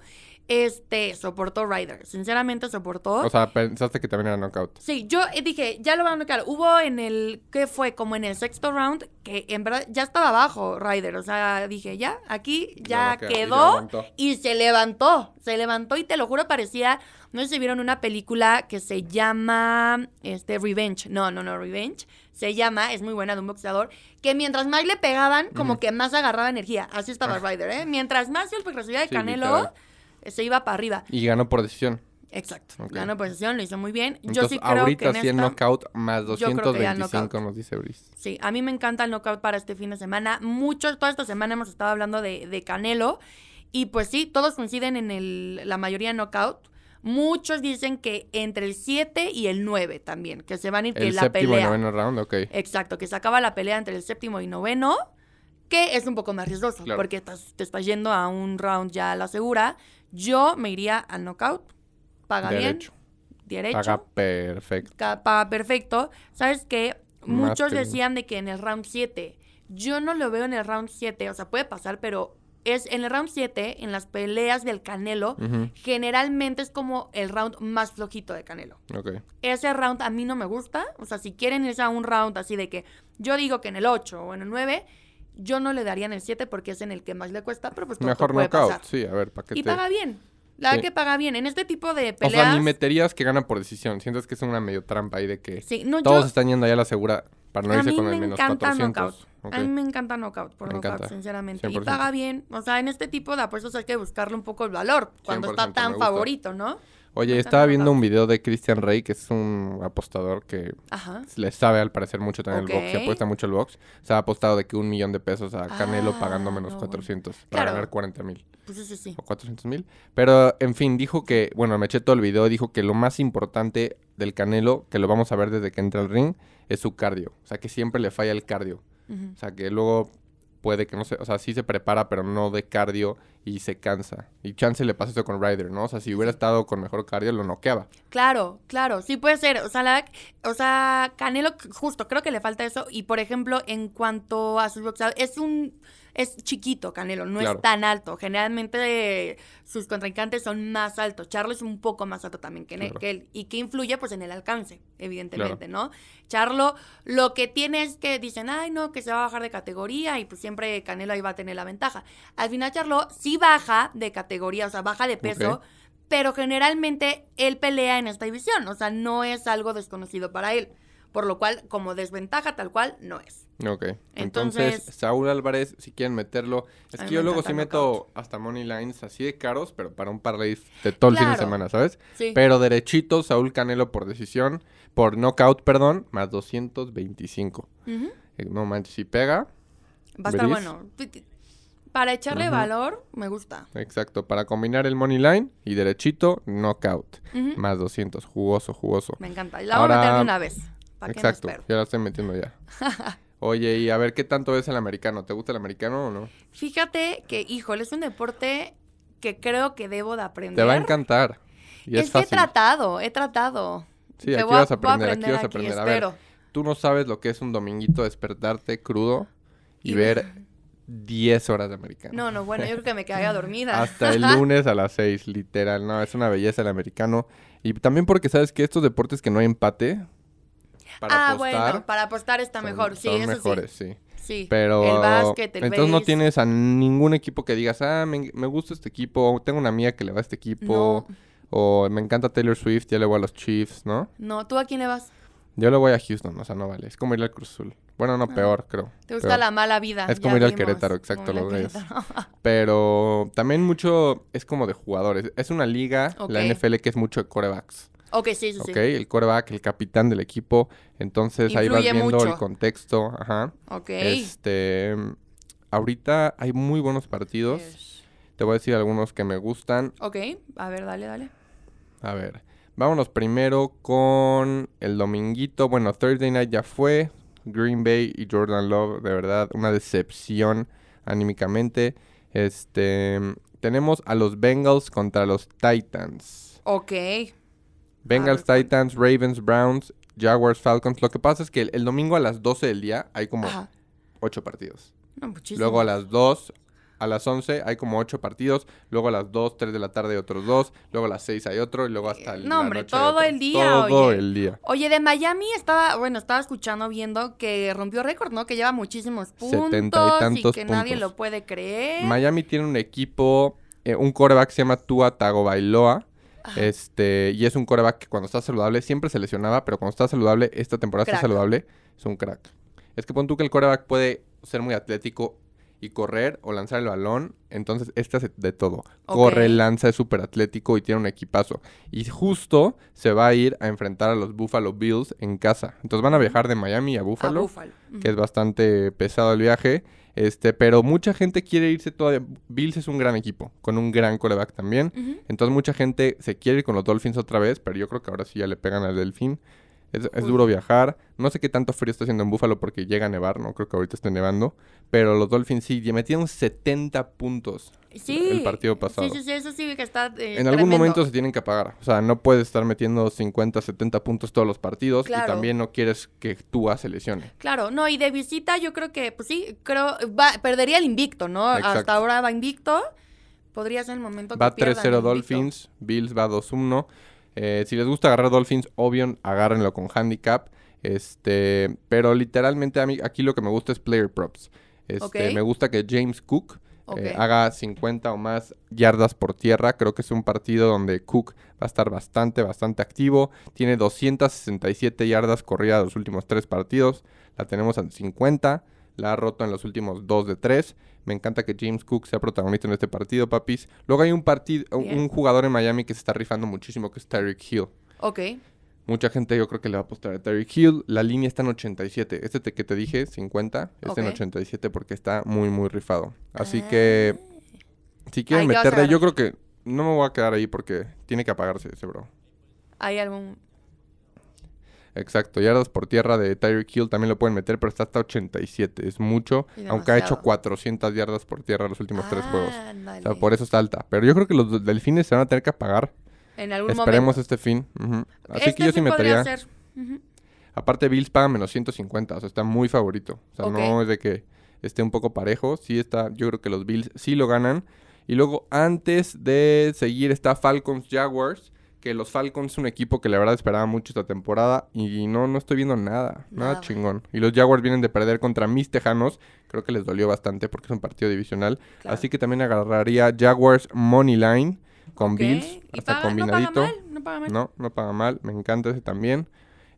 Speaker 3: Este, soportó Ryder. Sinceramente soportó.
Speaker 2: O sea, pensaste que también era knockout.
Speaker 3: Sí, yo eh, dije, ya lo van a noquear. Hubo en el, ¿qué fue? Como en el sexto round, que en verdad ya estaba abajo Ryder. O sea, dije, ya, aquí ya quedó. Y se levantó, se levantó y te lo juro parecía, no sé si vieron una película que se llama, este, Revenge. No, no, no, Revenge. Se llama, es muy buena de un boxeador, que mientras más le pegaban, como que más agarraba energía. Así estaba Ryder, ¿eh? Mientras más golpes recibía de
Speaker 2: Sí,
Speaker 3: Canelo,
Speaker 2: literal.
Speaker 3: Se iba para arriba.
Speaker 2: Y ganó por decisión.
Speaker 3: Exacto. Ganó posición, lo hizo muy bien. Yo
Speaker 2: Entonces,
Speaker 3: sí creo
Speaker 2: ahorita
Speaker 3: que en esta-
Speaker 2: knockout más
Speaker 3: yo creo que ya
Speaker 2: 225,
Speaker 3: knockout.
Speaker 2: nos dice Brice.
Speaker 3: Sí, a mí me encanta el knockout para este fin de semana. Muchos, toda esta semana hemos estado hablando de, de Canelo. Y pues sí, todos coinciden en el, la mayoría knockout. Muchos dicen que entre el 7 y el 9 también, que se van a ir que
Speaker 2: El
Speaker 3: la
Speaker 2: séptimo y noveno round, ok.
Speaker 3: Exacto, que se acaba la pelea entre el séptimo y noveno, que es un poco más riesgoso,
Speaker 2: Claro.
Speaker 3: porque estás- te estás yendo a un round ya a la segura. Yo me iría al knockout. Paga
Speaker 2: Derecho.
Speaker 3: bien. Derecho.
Speaker 2: Paga perfecto.
Speaker 3: Paga perfecto. ¿Sabes qué?
Speaker 2: Más
Speaker 3: Muchos
Speaker 2: que-
Speaker 3: decían de que en el round 7. Yo no lo veo en el round 7. O sea, puede pasar, pero es en el round 7, en las peleas del Canelo, generalmente es como el round más flojito de Canelo. Ese round a mí no me gusta. O sea, si quieren irse a un round así de que yo digo que en el 8 o en el 9, yo no le daría en el 7 porque es en el que más le cuesta, pero pues todo
Speaker 2: Mejor
Speaker 3: puede
Speaker 2: knockout,
Speaker 3: pasar.
Speaker 2: sí, a ver, ¿para qué
Speaker 3: Y
Speaker 2: te...?
Speaker 3: paga bien. La
Speaker 2: Sí.
Speaker 3: que paga bien. En este tipo de
Speaker 2: O
Speaker 3: peleas...
Speaker 2: sea, ni meterías que gana por decisión. Sientes que es una medio trampa ahí de que
Speaker 3: Sí, no,
Speaker 2: todos
Speaker 3: yo-
Speaker 2: están yendo allá a la segura para no
Speaker 3: a
Speaker 2: irse con el menos
Speaker 3: encanta
Speaker 2: 400.
Speaker 3: knockout.
Speaker 2: Ok.
Speaker 3: A mí me encanta knockout por
Speaker 2: Me
Speaker 3: knockout,
Speaker 2: encanta.
Speaker 3: sinceramente. Y
Speaker 2: 100%.
Speaker 3: paga bien. O sea, en este tipo de apuestas hay que buscarle un poco el valor cuando
Speaker 2: 100%
Speaker 3: está tan favorito, ¿no?
Speaker 2: Oye, estaba viendo un video de Christian Rey, que es un apostador que
Speaker 3: Ajá.
Speaker 2: le sabe al parecer mucho también el box, se apuesta mucho el box. Se ha apostado de que un millón de pesos a Canelo
Speaker 3: Ah,
Speaker 2: pagando menos
Speaker 3: no,
Speaker 2: 400 para
Speaker 3: Claro.
Speaker 2: ganar 40 mil
Speaker 3: Pues sí, sí.
Speaker 2: o 400 mil. Pero, en fin, dijo que, bueno, me eché todo el video, dijo que lo más importante del Canelo, que lo vamos a ver desde que entra al ring, es su cardio. O sea, que siempre le falla el cardio. O sea, que luego puede que no se, o sea, sí se prepara, pero no de cardio y se cansa. Y chance le pasa eso con Ryder, ¿no? O sea, si hubiera estado con mejor cardio, lo noqueaba.
Speaker 3: Claro, claro, sí puede ser. O sea, la- o sea, Canelo, justo, creo que le falta eso. Y por ejemplo, en cuanto a sus boxeadores, es un. Es chiquito Canelo, no
Speaker 2: Claro.
Speaker 3: es tan alto. Generalmente sus contrincantes son más altos. Charlo es un poco más alto también que,
Speaker 2: Claro.
Speaker 3: él. Y que influye pues en el alcance, evidentemente, ¿no? Charlo lo que tiene es que dicen, ay, no, que se va a bajar de categoría y pues siempre Canelo ahí va a tener la ventaja. Al final Charlo sí baja de categoría, o sea, baja de peso. Pero generalmente él pelea en esta división, o sea, no es algo desconocido para él. Por lo cual como desventaja tal cual no es.
Speaker 2: Ok. Entonces,
Speaker 3: Entonces-
Speaker 2: Saúl Álvarez, si quieren meterlo. Es que yo luego sí meto hasta money lines así de caros, pero para un parlay de todo el fin de semana, ¿sabes?
Speaker 3: Sí.
Speaker 2: Pero derechito, Saúl Canelo por decisión, por knockout, perdón, más 225.
Speaker 3: Ujú.
Speaker 2: Eh, No manches, si pega,
Speaker 3: Va a estar bueno. Para echarle valor, me gusta.
Speaker 2: exacto, para combinar el money line y derechito, knockout, más 200, jugoso, jugoso.
Speaker 3: Me encanta. Y la voy a meter de una vez. ¿Para qué me
Speaker 2: Exacto, ya la estoy metiendo ya. Oye, y a ver, ¿qué tanto es el americano? ¿Te gusta el americano o no?
Speaker 3: Fíjate que, híjole, es un deporte que creo que debo de aprender.
Speaker 2: Te va a encantar. Y es,
Speaker 3: es que he
Speaker 2: fácil.
Speaker 3: tratado, he tratado.
Speaker 2: Sí, aquí
Speaker 3: voy a-
Speaker 2: vas a
Speaker 3: voy a
Speaker 2: aprender, aquí vas a
Speaker 3: aquí,
Speaker 2: aprender. A ver,
Speaker 3: espero.
Speaker 2: tú no sabes lo que es un dominguito despertarte crudo y
Speaker 3: Y-
Speaker 2: ver 10 horas de americano.
Speaker 3: No, no, bueno, yo creo que me quedé dormida.
Speaker 2: Hasta el lunes a las 6, literal. No, es una belleza el americano. Y también porque sabes que estos deportes que no hay empate, para
Speaker 3: ah,
Speaker 2: apostar,
Speaker 3: bueno, para apostar está
Speaker 2: son-
Speaker 3: mejor, sí,
Speaker 2: son
Speaker 3: eso
Speaker 2: mejores, sí.
Speaker 3: sí. Sí,
Speaker 2: Pero
Speaker 3: el básquet, el
Speaker 2: entonces no tienes a ningún equipo que digas, ah, me, me gusta este equipo, tengo una amiga que le va a este equipo,
Speaker 3: No,
Speaker 2: o me encanta Taylor Swift, ya le voy a los Chiefs, ¿no?
Speaker 3: no, ¿tú a quién le vas?
Speaker 2: Yo le voy a Houston, o sea, no vale. Es como ir al Cruz Azul. Bueno, no,
Speaker 3: Ah.
Speaker 2: peor, creo.
Speaker 3: ¿Te gusta
Speaker 2: Peor.
Speaker 3: la mala vida?
Speaker 2: Es
Speaker 3: Ya
Speaker 2: como ir al Querétaro, exacto, Reyes.
Speaker 3: Querétaro.
Speaker 2: Pero también mucho es como de jugadores. Es una liga, la. NFL, que es mucho de corebacks.
Speaker 3: Ok, sí, sí, sí.
Speaker 2: ¿Ok? El coreback, el capitán del equipo. Entonces ahí vas
Speaker 3: Influye
Speaker 2: viendo el
Speaker 3: mucho.
Speaker 2: contexto. Ajá.
Speaker 3: Ok.
Speaker 2: Este. Ahorita hay muy buenos partidos.
Speaker 3: Yes.
Speaker 2: Te voy a decir algunos que me gustan.
Speaker 3: Ok, a ver, dale, dale.
Speaker 2: A ver. Vámonos primero con el dominguito. Bueno, Thursday night ya fue. Green Bay y Jordan Love, de verdad, una decepción anímicamente. Este. Tenemos a los Bengals contra los Titans.
Speaker 3: Ok.
Speaker 2: Bengals,
Speaker 3: A ver,
Speaker 2: Titans, Ravens, Browns, Jaguars, Falcons. Lo que pasa es que el, el domingo a las 12 del día hay como
Speaker 3: Ajá.
Speaker 2: 8 partidos.
Speaker 3: No, muchísimo.
Speaker 2: Luego a las 2, a las 11 hay como 8 partidos. Luego a las 2, 3 de la tarde hay otros 2. Luego a las 6 hay otro. Y luego hasta el
Speaker 3: No,
Speaker 2: la
Speaker 3: hombre,
Speaker 2: noche
Speaker 3: todo el día,
Speaker 2: Todo
Speaker 3: oye.
Speaker 2: el día.
Speaker 3: Oye, de Miami estaba, bueno, estaba escuchando, viendo que rompió récord, ¿no? Que lleva muchísimos puntos
Speaker 2: Setenta y tantos
Speaker 3: que nadie
Speaker 2: puntos.
Speaker 3: lo puede creer.
Speaker 2: Miami tiene un equipo, eh, un coreback se llama Tua Tagovailoa. Este, y es un coreback que cuando está saludable siempre se lesionaba, pero cuando está saludable, esta temporada está
Speaker 3: Crack.
Speaker 2: saludable, es un crack. Es que pon tú que el coreback puede ser muy atlético y correr o lanzar el balón, entonces este hace de todo. Corre, lanza, es súper atlético y tiene un equipazo. Y justo se va a ir a enfrentar a los Buffalo Bills en casa. Entonces van a viajar de Miami a
Speaker 3: A
Speaker 2: Buffalo
Speaker 3: Buffalo.
Speaker 2: que es bastante pesado el viaje. Este, pero mucha gente quiere irse todavía. Bills es un gran equipo, con un gran coreback también. Entonces mucha gente se quiere ir con los Dolphins otra vez, pero yo creo que ahora sí ya le pegan al Delfín. Es, es duro viajar. No sé qué tanto frío está haciendo en Búfalo porque llega a nevar, no creo que ahorita esté nevando. Pero los Dolphins sí, y metieron 70 puntos
Speaker 3: Sí.
Speaker 2: el partido pasado.
Speaker 3: Sí, sí, sí, eso sí que está. eh,
Speaker 2: En algún
Speaker 3: tremendo.
Speaker 2: momento se tienen que apagar. O sea, no puedes estar metiendo 50, 70 puntos todos los partidos. Y
Speaker 3: Claro.
Speaker 2: también no quieres que Tua se lesione.
Speaker 3: Claro, no, y de visita yo creo que, pues sí, creo, va, perdería el invicto, ¿no?
Speaker 2: Exacto.
Speaker 3: Hasta ahora va invicto. Podría ser el momento
Speaker 2: Va
Speaker 3: que pierdan
Speaker 2: 3-0
Speaker 3: el invicto.
Speaker 2: Dolphins, Bills va 2-1. Eh, si les gusta agarrar Dolphins, obvio, agárrenlo con handicap. Este, pero literalmente a mí aquí lo que me gusta es player props. Este, me gusta que James Cook
Speaker 3: Ok.
Speaker 2: eh, haga 50 o más yardas por tierra. Creo que es un partido donde Cook va a estar bastante, bastante activo. Tiene 267 yardas corridas los últimos tres partidos. La tenemos en 50. La ha roto en los últimos 2 de 3. Me encanta que James Cook sea protagonista en este partido, papis. Luego hay un partido, un jugador en Miami que se está rifando muchísimo, que es Tyreek Hill.
Speaker 3: Ok.
Speaker 2: Mucha gente yo creo que le va a apostar a Tyreek Hill. La línea está en 87. Este te- que te dije, 50, está en
Speaker 3: Ok.
Speaker 2: 87 porque está muy, muy rifado. Así que si quieren
Speaker 3: Ay, ¿qué vas a
Speaker 2: meterle, yo creo que no me voy a quedar ahí porque tiene que apagarse ese bro.
Speaker 3: Hay algún.
Speaker 2: Exacto, yardas por tierra de Tyreek Hill también lo pueden meter, pero está hasta 87. Es mucho, aunque ha hecho
Speaker 3: demasiado.
Speaker 2: 400 yardas por tierra los últimos tres juegos. O
Speaker 3: Ándale.
Speaker 2: sea, por eso está alta. Pero yo creo que los delfines se van a tener que apagar.
Speaker 3: En algún
Speaker 2: Esperemos
Speaker 3: momento.
Speaker 2: este fin. Así
Speaker 3: Este
Speaker 2: que yo sí metería.
Speaker 3: Ujú.
Speaker 2: Aparte, Bills paga menos 150, o sea, está muy favorito. O sea, no es de que esté un poco parejo. Sí está, yo creo que los Bills sí lo ganan. Y luego, antes de seguir, está Falcons Jaguars. Que los Falcons es un equipo que la verdad esperaba mucho esta temporada. Y no, no estoy viendo nada, nada
Speaker 3: Nada.
Speaker 2: chingón. Y los Jaguars vienen de perder contra mis Tejanos. Creo que les dolió bastante porque es un partido divisional.
Speaker 3: Claro.
Speaker 2: Así que también agarraría Jaguars Money Line con. Bills. Hasta
Speaker 3: paga-
Speaker 2: combinadito.
Speaker 3: No paga mal, no paga mal.
Speaker 2: No, no paga mal. Me encanta ese también.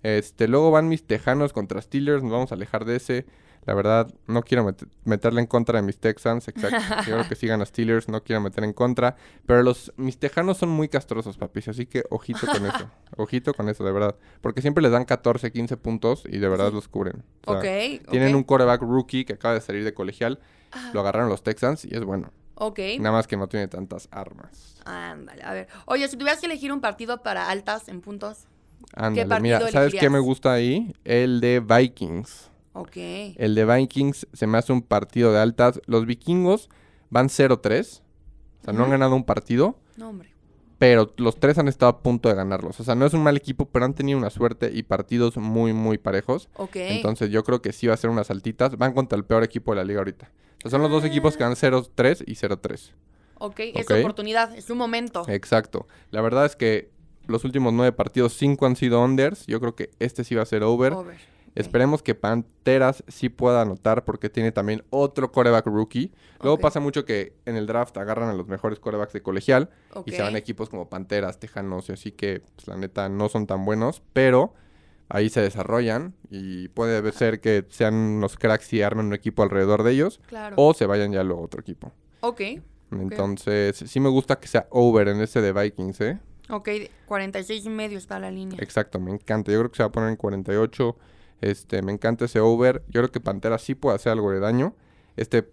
Speaker 2: Este, luego van mis Tejanos contra Steelers, nos vamos a alejar de ese. La verdad, no quiero met- meterle en contra de mis Texans, exacto. Yo creo que sigan a Steelers, no quiero meter en contra. Pero los mis Tejanos son muy castrosos, papis, así que ojito con eso. ojito con eso, de verdad. Porque siempre les dan 14, 15 puntos y de verdad los cubren. O sea. Tienen un quarterback rookie que acaba de salir de colegial.
Speaker 3: Ah.
Speaker 2: Lo agarraron los Texans y es bueno.
Speaker 3: Ok.
Speaker 2: Nada más que no tiene tantas armas.
Speaker 3: Ándale, a ver. Oye, si tuvieras que elegir un partido para altas en puntos.
Speaker 2: Ándale,
Speaker 3: partido
Speaker 2: mira, ¿sabes qué me gusta ahí? El de Vikings.
Speaker 3: Ok.
Speaker 2: El de Vikings se me hace un partido de altas. Los vikingos van 0-3. O sea, no han ganado un partido.
Speaker 3: No, hombre.
Speaker 2: Pero los tres han estado a punto de ganarlos. O sea, no es un mal equipo, pero han tenido una suerte y partidos muy, muy parejos.
Speaker 3: Ok.
Speaker 2: Entonces yo creo que sí va a ser unas altitas. Van contra el peor equipo de la liga ahorita. O sea, son los dos equipos que van 0-3 y 0-3.
Speaker 3: ok, es
Speaker 2: ok.
Speaker 3: oportunidad, es su momento.
Speaker 2: Exacto. La verdad es que los últimos nueve partidos, cinco han sido unders. Yo creo que este sí va a ser over.
Speaker 3: Over.
Speaker 2: Esperemos que Panteras sí pueda anotar porque tiene también otro coreback rookie. Luego pasa mucho que en el draft agarran a los mejores corebacks de colegial y se van a equipos como Panteras, Tejanos y así que pues, la neta no son tan buenos, pero ahí se desarrollan y puede ser que sean los cracks y armen un equipo alrededor de ellos
Speaker 3: Claro.
Speaker 2: o se vayan ya a otro equipo.
Speaker 3: Ok.
Speaker 2: Entonces, sí me gusta que sea over en ese de Vikings, ¿eh?
Speaker 3: Ok, 46 y medio está la línea.
Speaker 2: Exacto, me encanta. Yo creo que se va a poner en 48. Este, me encanta ese over. Yo creo que Pantera sí puede hacer algo de daño. Este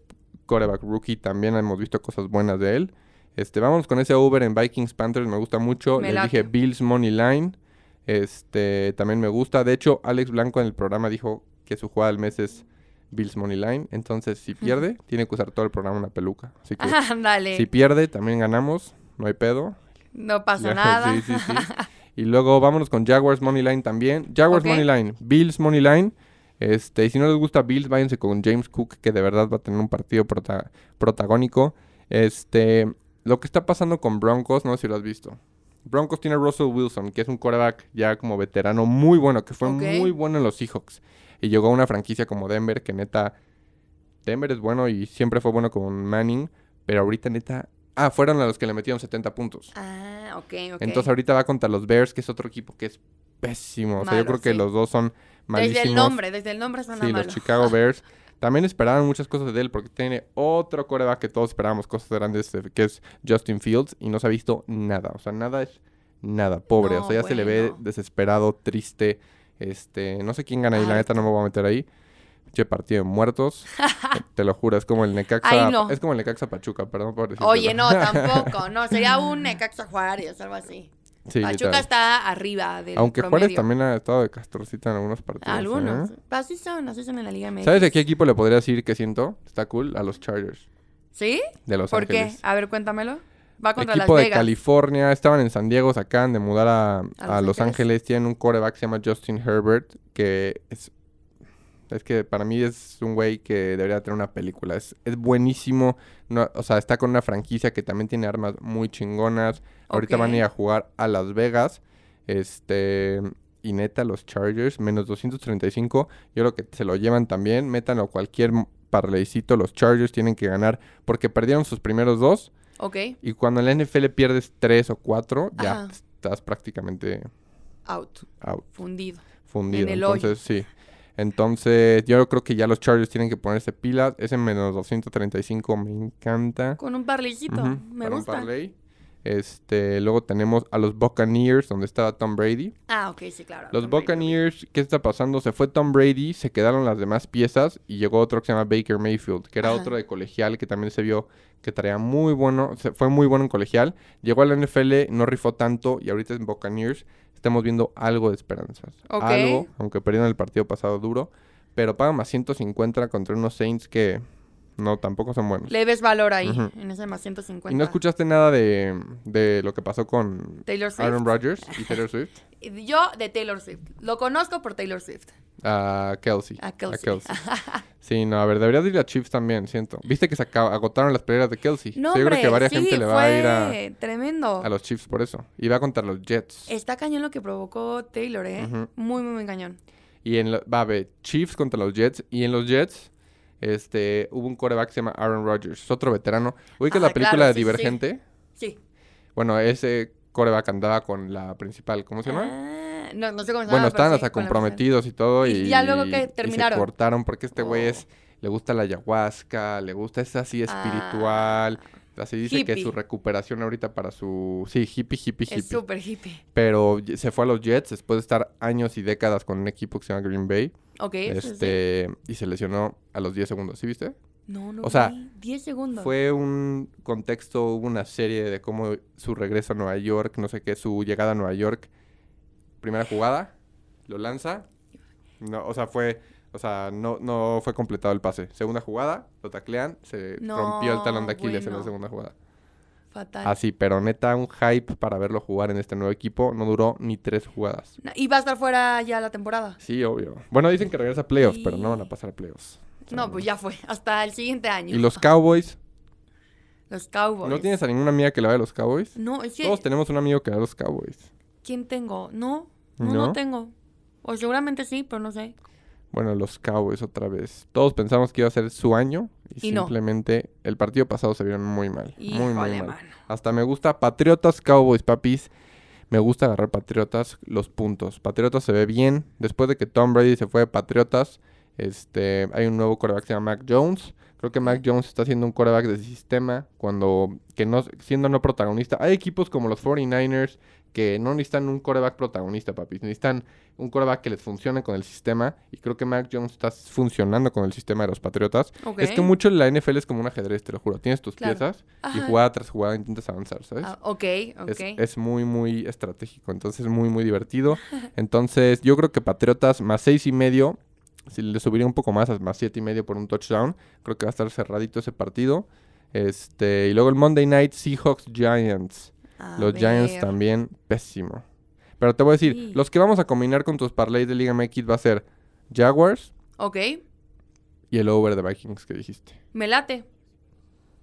Speaker 2: coreback rookie también hemos visto cosas buenas de él. Este, vamos con ese over en Vikings Panthers, me gusta mucho.
Speaker 3: Me
Speaker 2: Le
Speaker 3: late.
Speaker 2: dije Bills Money Line. Este, también me gusta. De hecho, Alex Blanco en el programa dijo que su jugada del mes es Bills Money Line. Entonces, si pierde, tiene que usar todo el programa una peluca. Así que si pierde, también ganamos. No hay pedo.
Speaker 3: no pasa
Speaker 2: Ya,
Speaker 3: nada.
Speaker 2: Sí, sí, sí. Y luego vámonos con Jaguars Money Line también. Jaguars
Speaker 3: Ok.
Speaker 2: Money Line, Bills Money Line. Este, y si no les gusta Bills, váyanse con James Cook, que de verdad va a tener un partido prota- protagónico. Este, lo que está pasando con Broncos, no sé si lo has visto. Broncos tiene a Russell Wilson, que es un quarterback ya como veterano muy bueno, que fue muy bueno en los Seahawks. Y llegó a una franquicia como Denver, que neta, Denver es bueno y siempre fue bueno con Manning, pero ahorita neta, ah, fueron a los que le metieron 70 puntos.
Speaker 3: Ah, ok, ok.
Speaker 2: Entonces ahorita va contra los Bears, que es otro equipo que es pésimo. O sea, yo creo que los dos son malísimos.
Speaker 3: desde el nombre, desde el nombre suena
Speaker 2: Sí,
Speaker 3: malo.
Speaker 2: los Chicago Bears. También esperaban muchas cosas de él porque tiene otro coreback que todos esperábamos cosas grandes, eh, que es Justin Fields, y no se ha visto nada. O sea, nada es nada, pobre. o sea, ya se le ve desesperado, triste. Este, no sé quién gana ahí, la
Speaker 3: Ay.
Speaker 2: neta no me voy a meter ahí. Che partido de muertos. te lo juro, es como el Necaxa.
Speaker 3: Ay, no.
Speaker 2: Es como el Necaxa Pachuca, perdón por decirlo.
Speaker 3: Oye, no, tampoco. No, sería un Necaxa Juárez, algo así.
Speaker 2: Sí,
Speaker 3: Pachuca
Speaker 2: literal.
Speaker 3: está arriba del
Speaker 2: Aunque
Speaker 3: promedio.
Speaker 2: Juárez también ha estado de castrocita en algunos partidos.
Speaker 3: Algunos.
Speaker 2: ¿eh?
Speaker 3: Así son, así son en la Liga MX.
Speaker 2: ¿Sabes de qué equipo le podría decir que siento? Está cool. A los Chargers
Speaker 3: ¿Sí?
Speaker 2: de Los
Speaker 3: ¿Por qué?
Speaker 2: Ángeles.
Speaker 3: A ver, cuéntamelo. Va contra
Speaker 2: Equipo
Speaker 3: Las
Speaker 2: de
Speaker 3: Vegas.
Speaker 2: California. Estaban en San Diego. Se acaban de mudar a, a
Speaker 3: Los
Speaker 2: Los,
Speaker 3: Ángeles.
Speaker 2: Tienen un quarterback que se llama Justin Herbert. Que es... Es que para mí es un güey que debería tener una película. Es, es buenísimo. No, o sea, está con una franquicia que también tiene armas muy chingonas. Ahorita van a ir a jugar a Las Vegas. Este... Y neta, los Chargers, menos 235. Yo creo que se lo llevan también. Métanlo cualquier parleycito. Los Chargers tienen que ganar. Porque perdieron sus primeros dos.
Speaker 3: Ok,
Speaker 2: Y cuando en la NFL pierdes tres o cuatro, ya estás prácticamente
Speaker 3: out,
Speaker 2: out,
Speaker 3: fundido.
Speaker 2: fundido.
Speaker 3: el hoyo.
Speaker 2: Entonces, sí. Entonces, yo creo que ya los Chargers tienen que ponerse pilas. Ese menos 235 me encanta.
Speaker 3: Con un parlicito,
Speaker 2: Ujú,
Speaker 3: me
Speaker 2: para un
Speaker 3: gusta.
Speaker 2: Este, luego tenemos a los Buccaneers, donde estaba Tom Brady.
Speaker 3: Ah, ok, sí, claro.
Speaker 2: Los
Speaker 3: Tom Brady,
Speaker 2: Buccaneers, ¿qué está pasando? Se fue Tom Brady, se quedaron las demás piezas y llegó otro que se llama Baker Mayfield, que era
Speaker 3: Ajá.
Speaker 2: otro de colegial que también se vio que traía muy bueno, se- fue muy bueno en colegial. Llegó a la NFL, no rifó tanto y ahorita en Buccaneers estamos viendo algo de esperanzas. Algo, aunque perdieron el partido pasado duro, pero pagan más 150 contra unos Saints que no, tampoco son buenos.
Speaker 3: Le ves valor ahí, en ese más 150.
Speaker 2: ¿Y no escuchaste nada de, de lo que pasó con
Speaker 3: Taylor Swift.
Speaker 2: Aaron Rodgers y Taylor Swift?
Speaker 3: Yo de Taylor Swift. Lo conozco por Taylor Swift.
Speaker 2: A Kelsey.
Speaker 3: A Kelsey.
Speaker 2: Sí, no, a ver, deberías ir a Chiefs también, siento. Viste que se agotaron las peleas de Kelsey.
Speaker 3: No,
Speaker 2: O sea, yo creo que varias
Speaker 3: sí,
Speaker 2: gente le va a ir a,
Speaker 3: tremendo.
Speaker 2: a los Chiefs por eso. Y va contra los Jets.
Speaker 3: Está cañón lo que provocó Taylor, ¿eh? Muy, muy, muy cañón.
Speaker 2: Y en lo- va a ver, Chiefs contra los Jets. Y en los Jets, este, hubo un quarterback que se llama Aaron Rodgers. Es otro veterano. ¿Ubicas
Speaker 3: Ah,
Speaker 2: la película
Speaker 3: claro,
Speaker 2: de
Speaker 3: sí, sí, sí.
Speaker 2: Divergente?
Speaker 3: Sí.
Speaker 2: Bueno, ese quarterback andaba con la principal. ¿Cómo se llama?
Speaker 3: Ah, no, no sé cómo se.
Speaker 2: Bueno, estaban hasta comprometidos y todo.
Speaker 3: Y
Speaker 2: Y,
Speaker 3: ya luego que
Speaker 2: y se
Speaker 3: terminaron.
Speaker 2: cortaron porque este güey
Speaker 3: Oh.
Speaker 2: es, le gusta la ayahuasca, le gusta es así espiritual. Así dice que
Speaker 3: Ah.
Speaker 2: Su recuperación ahorita para su... Sí, hippie, hippie, hippie.
Speaker 3: Es súper hippie.
Speaker 2: Pero se fue a los Jets después de estar años y décadas con un equipo que se llama Green Bay.
Speaker 3: Ok. sí.
Speaker 2: este Y se lesionó a los 10 segundos. ¿Sí viste?
Speaker 3: No, no.
Speaker 2: o sea,
Speaker 3: vi. 10 segundos.
Speaker 2: Fue un contexto, hubo una serie de cómo su regreso a Nueva York, no sé qué, su llegada a Nueva York. Primera jugada, lo lanza. No, o sea, fue, o sea, no, no fue completado el pase. Segunda jugada, lo taclean, se
Speaker 3: No,
Speaker 2: rompió el talón de Aquiles en la segunda jugada.
Speaker 3: Fatal.
Speaker 2: Así, pero neta, un hype para verlo jugar en este nuevo equipo. No duró ni tres jugadas.
Speaker 3: Y va a estar fuera ya la temporada.
Speaker 2: Sí, obvio. Bueno, dicen que regresa a playoffs, pero no van a pasar a playoffs. O sea,
Speaker 3: No, pues ya fue. Hasta el siguiente año.
Speaker 2: Y los Cowboys.
Speaker 3: Los Cowboys.
Speaker 2: ¿No tienes a ninguna amiga que le vaya a los Cowboys?
Speaker 3: No, es que.
Speaker 2: Todos tenemos un amigo que le va a los Cowboys.
Speaker 3: ¿Quién tengo? No, no, no,
Speaker 2: ¿No?
Speaker 3: tengo. O seguramente sí, pero no sé.
Speaker 2: Bueno, los Cowboys otra vez. Todos pensamos que iba a ser su año y,
Speaker 3: Y no.
Speaker 2: simplemente el partido pasado se vieron muy mal. muy, mal.
Speaker 3: mano.
Speaker 2: Hasta me gusta Patriotas Cowboys, papis. Me gusta agarrar Patriotas los puntos. Patriotas se ve bien. Después de que Tom Brady se fue de Patriotas, este, hay un nuevo coreback que se llama Mac Jones. Creo que Mac Jones está siendo un coreback de sistema cuando que no siendo no protagonista. Hay equipos como los 49ers que no necesitan un coreback protagonista, papis. Necesitan un coreback que les funcione con el sistema. Y creo que Mac Jones está funcionando con el sistema de los Patriotas. Es que mucho la NFL es como un ajedrez, te lo juro. Tienes tus
Speaker 3: Claro.
Speaker 2: piezas y jugada tras jugada intentas avanzar, ¿sabes?
Speaker 3: Ah, ok, ok.
Speaker 2: Es, es muy, muy estratégico. Entonces, muy, muy divertido. Entonces, yo creo que Patriotas más seis y medio. Si le subiría un poco más, más siete y medio por un touchdown. Creo que va a estar cerradito ese partido. Este, y luego el Monday Night Seahawks Giants.
Speaker 3: A
Speaker 2: los Giants también, pésimo. Pero te voy a decir,
Speaker 3: Sí.
Speaker 2: los que vamos a combinar con tus parlays de Liga MX va a ser Jaguars
Speaker 3: Ok,
Speaker 2: y el over de Vikings que dijiste.
Speaker 3: me late.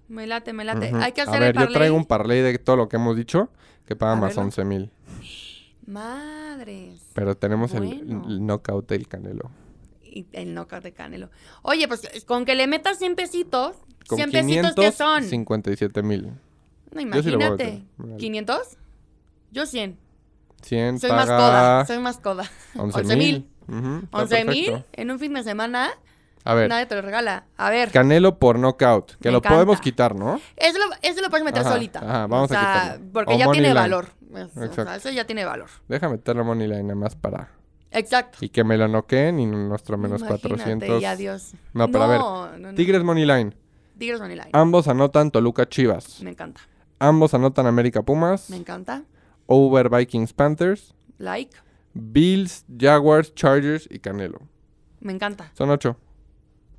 Speaker 3: Me late, me late. Hay que hacer
Speaker 2: a ver,
Speaker 3: el parlay.
Speaker 2: yo traigo un parlay de todo lo que hemos dicho que paga
Speaker 3: A
Speaker 2: más
Speaker 3: verlo.
Speaker 2: 11 mil.
Speaker 3: Madres.
Speaker 2: Pero tenemos el-
Speaker 3: Bueno.
Speaker 2: el, knockout del Canelo.
Speaker 3: Y el knockout de Canelo. Oye, pues con que le metas 100 pesitos.
Speaker 2: Con
Speaker 3: 100 pesitos que son.
Speaker 2: 57 mil.
Speaker 3: No,
Speaker 2: Yo sí a
Speaker 3: imagínate.
Speaker 2: meter.
Speaker 3: ¿500? Yo 100.
Speaker 2: 100
Speaker 3: Soy más coda. Soy más coda.
Speaker 2: 11
Speaker 3: 11
Speaker 2: mil.
Speaker 3: mil.
Speaker 2: Ujú, está
Speaker 3: 11 mil en un fin de semana.
Speaker 2: A ver,
Speaker 3: Nadie te lo regala. A ver.
Speaker 2: Canelo por knockout. Que
Speaker 3: Me
Speaker 2: lo
Speaker 3: encanta.
Speaker 2: podemos quitar, ¿no?
Speaker 3: Eso lo, eso lo puedes meter
Speaker 2: Ajá,
Speaker 3: solita.
Speaker 2: ajá, vamos
Speaker 3: o
Speaker 2: a
Speaker 3: sea,
Speaker 2: quitarlo.
Speaker 3: Porque
Speaker 2: O
Speaker 3: ya tiene
Speaker 2: line.
Speaker 3: valor. Es- o
Speaker 2: Exacto.
Speaker 3: sea, eso ya tiene valor.
Speaker 2: Deja meterle money line nada más para...
Speaker 3: Exacto.
Speaker 2: Y que me lo noqueen y nuestro menos
Speaker 3: Imagínate,
Speaker 2: 400.
Speaker 3: Y adiós.
Speaker 2: No, pero a ver,
Speaker 3: No, no.
Speaker 2: Tigres money line.
Speaker 3: Tigres Money Line.
Speaker 2: Ambos anotan Toluca Chivas.
Speaker 3: Me encanta.
Speaker 2: Ambos anotan América Pumas.
Speaker 3: Me encanta.
Speaker 2: Over Vikings Panthers.
Speaker 3: Like.
Speaker 2: Bills, Jaguars, Chargers y Canelo.
Speaker 3: Me encanta.
Speaker 2: Son 8.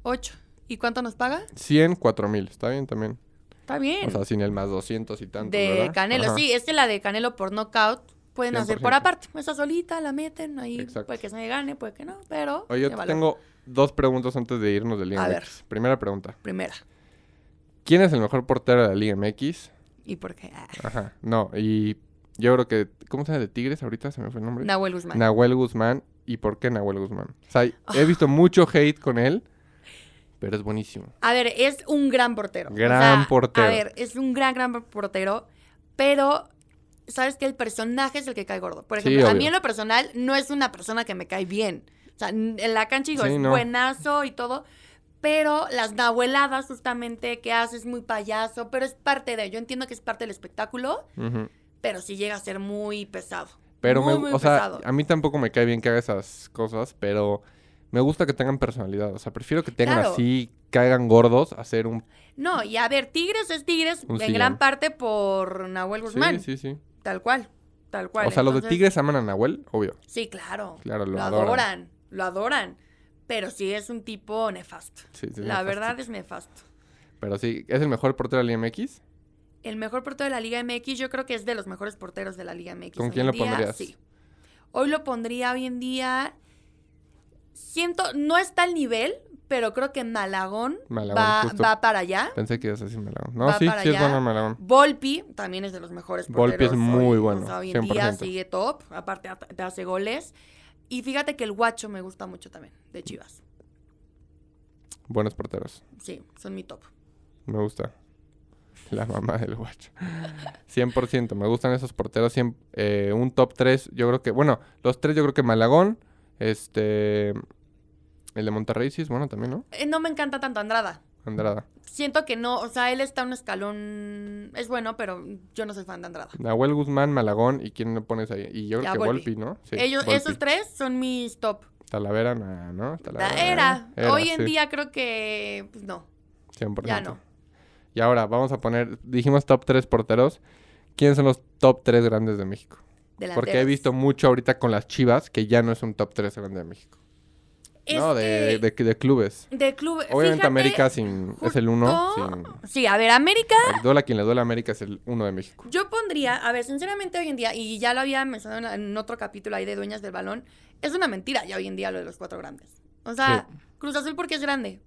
Speaker 3: 8. ¿Y cuánto nos paga?
Speaker 2: 100, 4 mil. Está bien también.
Speaker 3: Está bien.
Speaker 2: O sea, sin el más 200 y tanto.
Speaker 3: de
Speaker 2: ¿verdad?
Speaker 3: Canelo.
Speaker 2: Ajá.
Speaker 3: Sí, es que la de Canelo por knockout pueden hacer por
Speaker 2: 100%.
Speaker 3: aparte. Esa solita la meten ahí.
Speaker 2: Exacto.
Speaker 3: Puede que se me gane, puede que no. Pero.
Speaker 2: Oye, yo te tengo dos preguntas antes de irnos de Liga
Speaker 3: A
Speaker 2: MX.
Speaker 3: ver.
Speaker 2: Primera pregunta.
Speaker 3: Primera.
Speaker 2: ¿Quién es el mejor portero de la Liga MX?
Speaker 3: ¿Y por qué? Ah,
Speaker 2: Ajá. No, y yo creo que... ¿Cómo se llama de Tigres? Ahorita se me fue el nombre.
Speaker 3: Nahuel Guzmán.
Speaker 2: Nahuel Guzmán. ¿Y por qué Nahuel Guzmán? O sea,
Speaker 3: Ah.
Speaker 2: he visto mucho hate con él, pero es buenísimo.
Speaker 3: A ver, es un gran portero. O
Speaker 2: Gran
Speaker 3: sea,
Speaker 2: portero.
Speaker 3: A ver, es un gran, gran portero. Pero, ¿sabes que El personaje es el que cae gordo. Por
Speaker 2: Sí,
Speaker 3: ejemplo, a mí en lo personal no es una persona que me cae bien. O sea, en la cancha digo,
Speaker 2: Sí,
Speaker 3: es
Speaker 2: no.
Speaker 3: buenazo y todo. Pero las nahueladas justamente que hace es muy payaso. Pero es parte de... Yo entiendo que es parte del espectáculo. Pero sí llega a ser muy pesado.
Speaker 2: Pero,
Speaker 3: muy,
Speaker 2: me,
Speaker 3: muy
Speaker 2: o sea,
Speaker 3: pesado.
Speaker 2: a mí tampoco me cae bien que haga esas cosas, pero me gusta que tengan personalidad. O sea, prefiero que tengan
Speaker 3: Claro.
Speaker 2: así, caigan gordos, a ser un...
Speaker 3: No, y a ver, Tigres es Tigres en
Speaker 2: sillón.
Speaker 3: gran parte por Nahuel Guzmán.
Speaker 2: Sí, sí, sí.
Speaker 3: Tal cual. Tal cual.
Speaker 2: O sea, los de
Speaker 3: Entonces-
Speaker 2: Tigres aman a Nahuel, obvio.
Speaker 3: Sí, claro.
Speaker 2: Claro, lo
Speaker 3: lo
Speaker 2: adoran.
Speaker 3: adoran. Lo adoran. Pero sí es un tipo nefasto.
Speaker 2: Sí, sí,
Speaker 3: la
Speaker 2: nefasto.
Speaker 3: verdad es nefasto.
Speaker 2: Pero sí, ¿es el mejor portero de la Liga MX?
Speaker 3: El mejor portero de la Liga MX, yo creo que es de los mejores porteros de la Liga MX.
Speaker 2: ¿Con
Speaker 3: hoy
Speaker 2: quién lo
Speaker 3: día,
Speaker 2: pondrías?
Speaker 3: Sí. Hoy lo pondría hoy en día. Siento, no está al nivel, pero creo que Malagón,
Speaker 2: Malagón,
Speaker 3: va, va para allá.
Speaker 2: Pensé que ibas a decir Malagón. No,
Speaker 3: Va
Speaker 2: sí,
Speaker 3: para
Speaker 2: sí es bueno Malagón.
Speaker 3: Volpi también es de los mejores porteros.
Speaker 2: Volpi es muy
Speaker 3: hoy.
Speaker 2: bueno,
Speaker 3: O sea, hoy en día
Speaker 2: 100%.
Speaker 3: sigue top. Aparte, te hace goles. Y fíjate que el guacho me gusta mucho también, de Chivas.
Speaker 2: Buenos porteros.
Speaker 3: Sí, son mi top.
Speaker 2: Me gusta. La mamá del guacho. 100%. Me gustan esos porteros. eh, un top 3, yo creo que... Bueno, los tres yo creo que Malagón. Este... El de Monterrey sí es bueno también, ¿no?
Speaker 3: Eh, no me encanta tanto Andrada.
Speaker 2: Andrada.
Speaker 3: Siento que no, o sea, él está un escalón. Es bueno, pero yo no soy fan de Andrada.
Speaker 2: Nahuel Guzmán, Malagón. ¿Y quién le pones ahí? Y yo creo que
Speaker 3: Volpi.
Speaker 2: ¿no? Sí,
Speaker 3: Ellos,
Speaker 2: Volpi.
Speaker 3: esos tres son mis top.
Speaker 2: Talavera, nah, ¿no?
Speaker 3: La
Speaker 2: Talavera,
Speaker 3: era.
Speaker 2: era,
Speaker 3: Hoy en
Speaker 2: sí,
Speaker 3: día creo que. Pues no.
Speaker 2: 100%.
Speaker 3: ya no.
Speaker 2: Y ahora vamos a poner... Dijimos top 3 porteros. ¿Quiénes son los top 3 grandes de México?
Speaker 3: Delanteros.
Speaker 2: Porque he visto mucho ahorita con las Chivas que ya no es un top 3 grande de México. No, de,
Speaker 3: que
Speaker 2: de, de clubes.
Speaker 3: de club.
Speaker 2: Obviamente
Speaker 3: fíjate,
Speaker 2: América sin, es el 1.
Speaker 3: justo- Sí, a ver, América.
Speaker 2: Sin, a quien le duele a América es el 1 de México.
Speaker 3: Yo pondría, a ver, sinceramente hoy en día, y ya lo había mencionado en, en otro capítulo ahí de Dueñas del Balón, es una mentira ya hoy en día lo de los cuatro grandes. O sea, Cruz Azul porque es grande.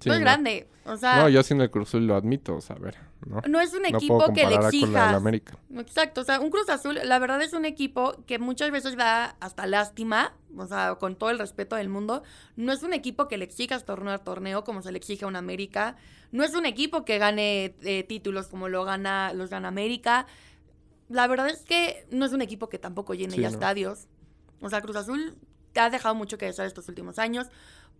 Speaker 2: Sí,
Speaker 3: no es
Speaker 2: no.
Speaker 3: grande. O sea,
Speaker 2: No,
Speaker 3: no,
Speaker 2: yo siendo el Cruz Azul lo admito, o sea, a ver, ¿no?
Speaker 3: es un
Speaker 2: No
Speaker 3: equipo que le.
Speaker 2: América.
Speaker 3: Exacto, o sea, un Cruz Azul, la verdad es un equipo que muchas veces da hasta lástima, o sea, con todo el respeto del mundo. No es un equipo que le exijas torneo a torneo como se le exige a un América. No es un equipo que gane eh, títulos como lo gana, los gana América. La verdad es que no es un equipo que tampoco llene
Speaker 2: Sí,
Speaker 3: ya
Speaker 2: no.
Speaker 3: estadios. O sea, Cruz Azul te ha dejado mucho que desear estos últimos años.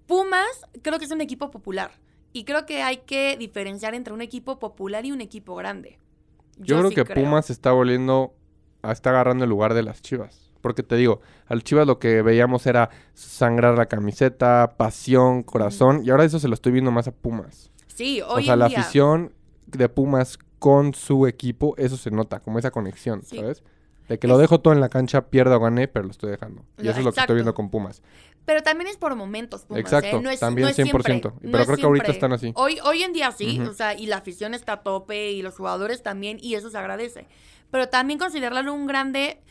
Speaker 3: Pumas, creo que es un equipo popular. Y creo que hay que diferenciar entre un equipo popular y un equipo grande.
Speaker 2: Yo, creo
Speaker 3: sí
Speaker 2: que Pumas está volviendo, a, está agarrando el lugar de las Chivas. Porque te digo, al Chivas lo que veíamos era sangrar la camiseta, pasión, corazón. Y ahora eso se lo estoy viendo más a Pumas.
Speaker 3: Sí,
Speaker 2: O
Speaker 3: hoy
Speaker 2: sea,
Speaker 3: en
Speaker 2: la
Speaker 3: día.
Speaker 2: afición de Pumas con su equipo, eso se nota, como esa conexión,
Speaker 3: Sí.
Speaker 2: ¿sabes? De que lo dejo todo en la cancha, pierda o gane, pero lo estoy dejando. Y eso es lo que estoy viendo con Pumas.
Speaker 3: Pero también es por momentos, Pumas,
Speaker 2: Exacto,
Speaker 3: ¿eh? No es,
Speaker 2: también
Speaker 3: no es
Speaker 2: 100%,
Speaker 3: siempre,
Speaker 2: pero
Speaker 3: no es
Speaker 2: creo que ahorita están así.
Speaker 3: Hoy, hoy en día sí,
Speaker 2: Ujú.
Speaker 3: o sea, y la afición está a tope y los jugadores también, y eso se agradece. Pero también considerarlo un grande,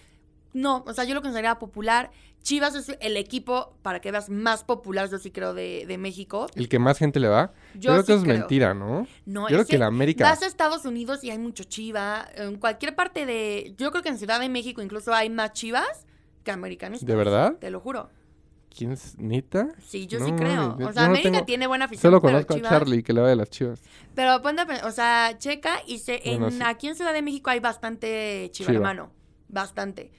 Speaker 3: no, o sea, yo lo consideraría popular. Chivas es el equipo, para que veas, más popular, yo sí creo, de, de México.
Speaker 2: El que más gente le va,
Speaker 3: Yo
Speaker 2: creo
Speaker 3: sí
Speaker 2: que es
Speaker 3: creo.
Speaker 2: mentira, ¿no?
Speaker 3: No,
Speaker 2: yo creo
Speaker 3: es
Speaker 2: que la América...
Speaker 3: Vas a Estados Unidos y hay mucho chiva. En cualquier parte de. Yo creo que en Ciudad de México incluso hay más chivas que americanistas.
Speaker 2: ¿De verdad?
Speaker 3: Te lo juro.
Speaker 2: ¿Quién es? ¿Nita?
Speaker 3: Sí, yo
Speaker 2: No
Speaker 3: sí creo.
Speaker 2: yo
Speaker 3: O sea,
Speaker 2: no
Speaker 3: América
Speaker 2: tengo-
Speaker 3: tiene buena afición.
Speaker 2: Solo
Speaker 3: pero
Speaker 2: conozco a
Speaker 3: Chivas-
Speaker 2: Charlie, que le va de las Chivas.
Speaker 3: Pero ponte, a o sea, checa y se,
Speaker 2: Bueno,
Speaker 3: en,
Speaker 2: sí.
Speaker 3: aquí en Ciudad de México hay bastante chiva,
Speaker 2: Chiva.
Speaker 3: hermano. Bastante.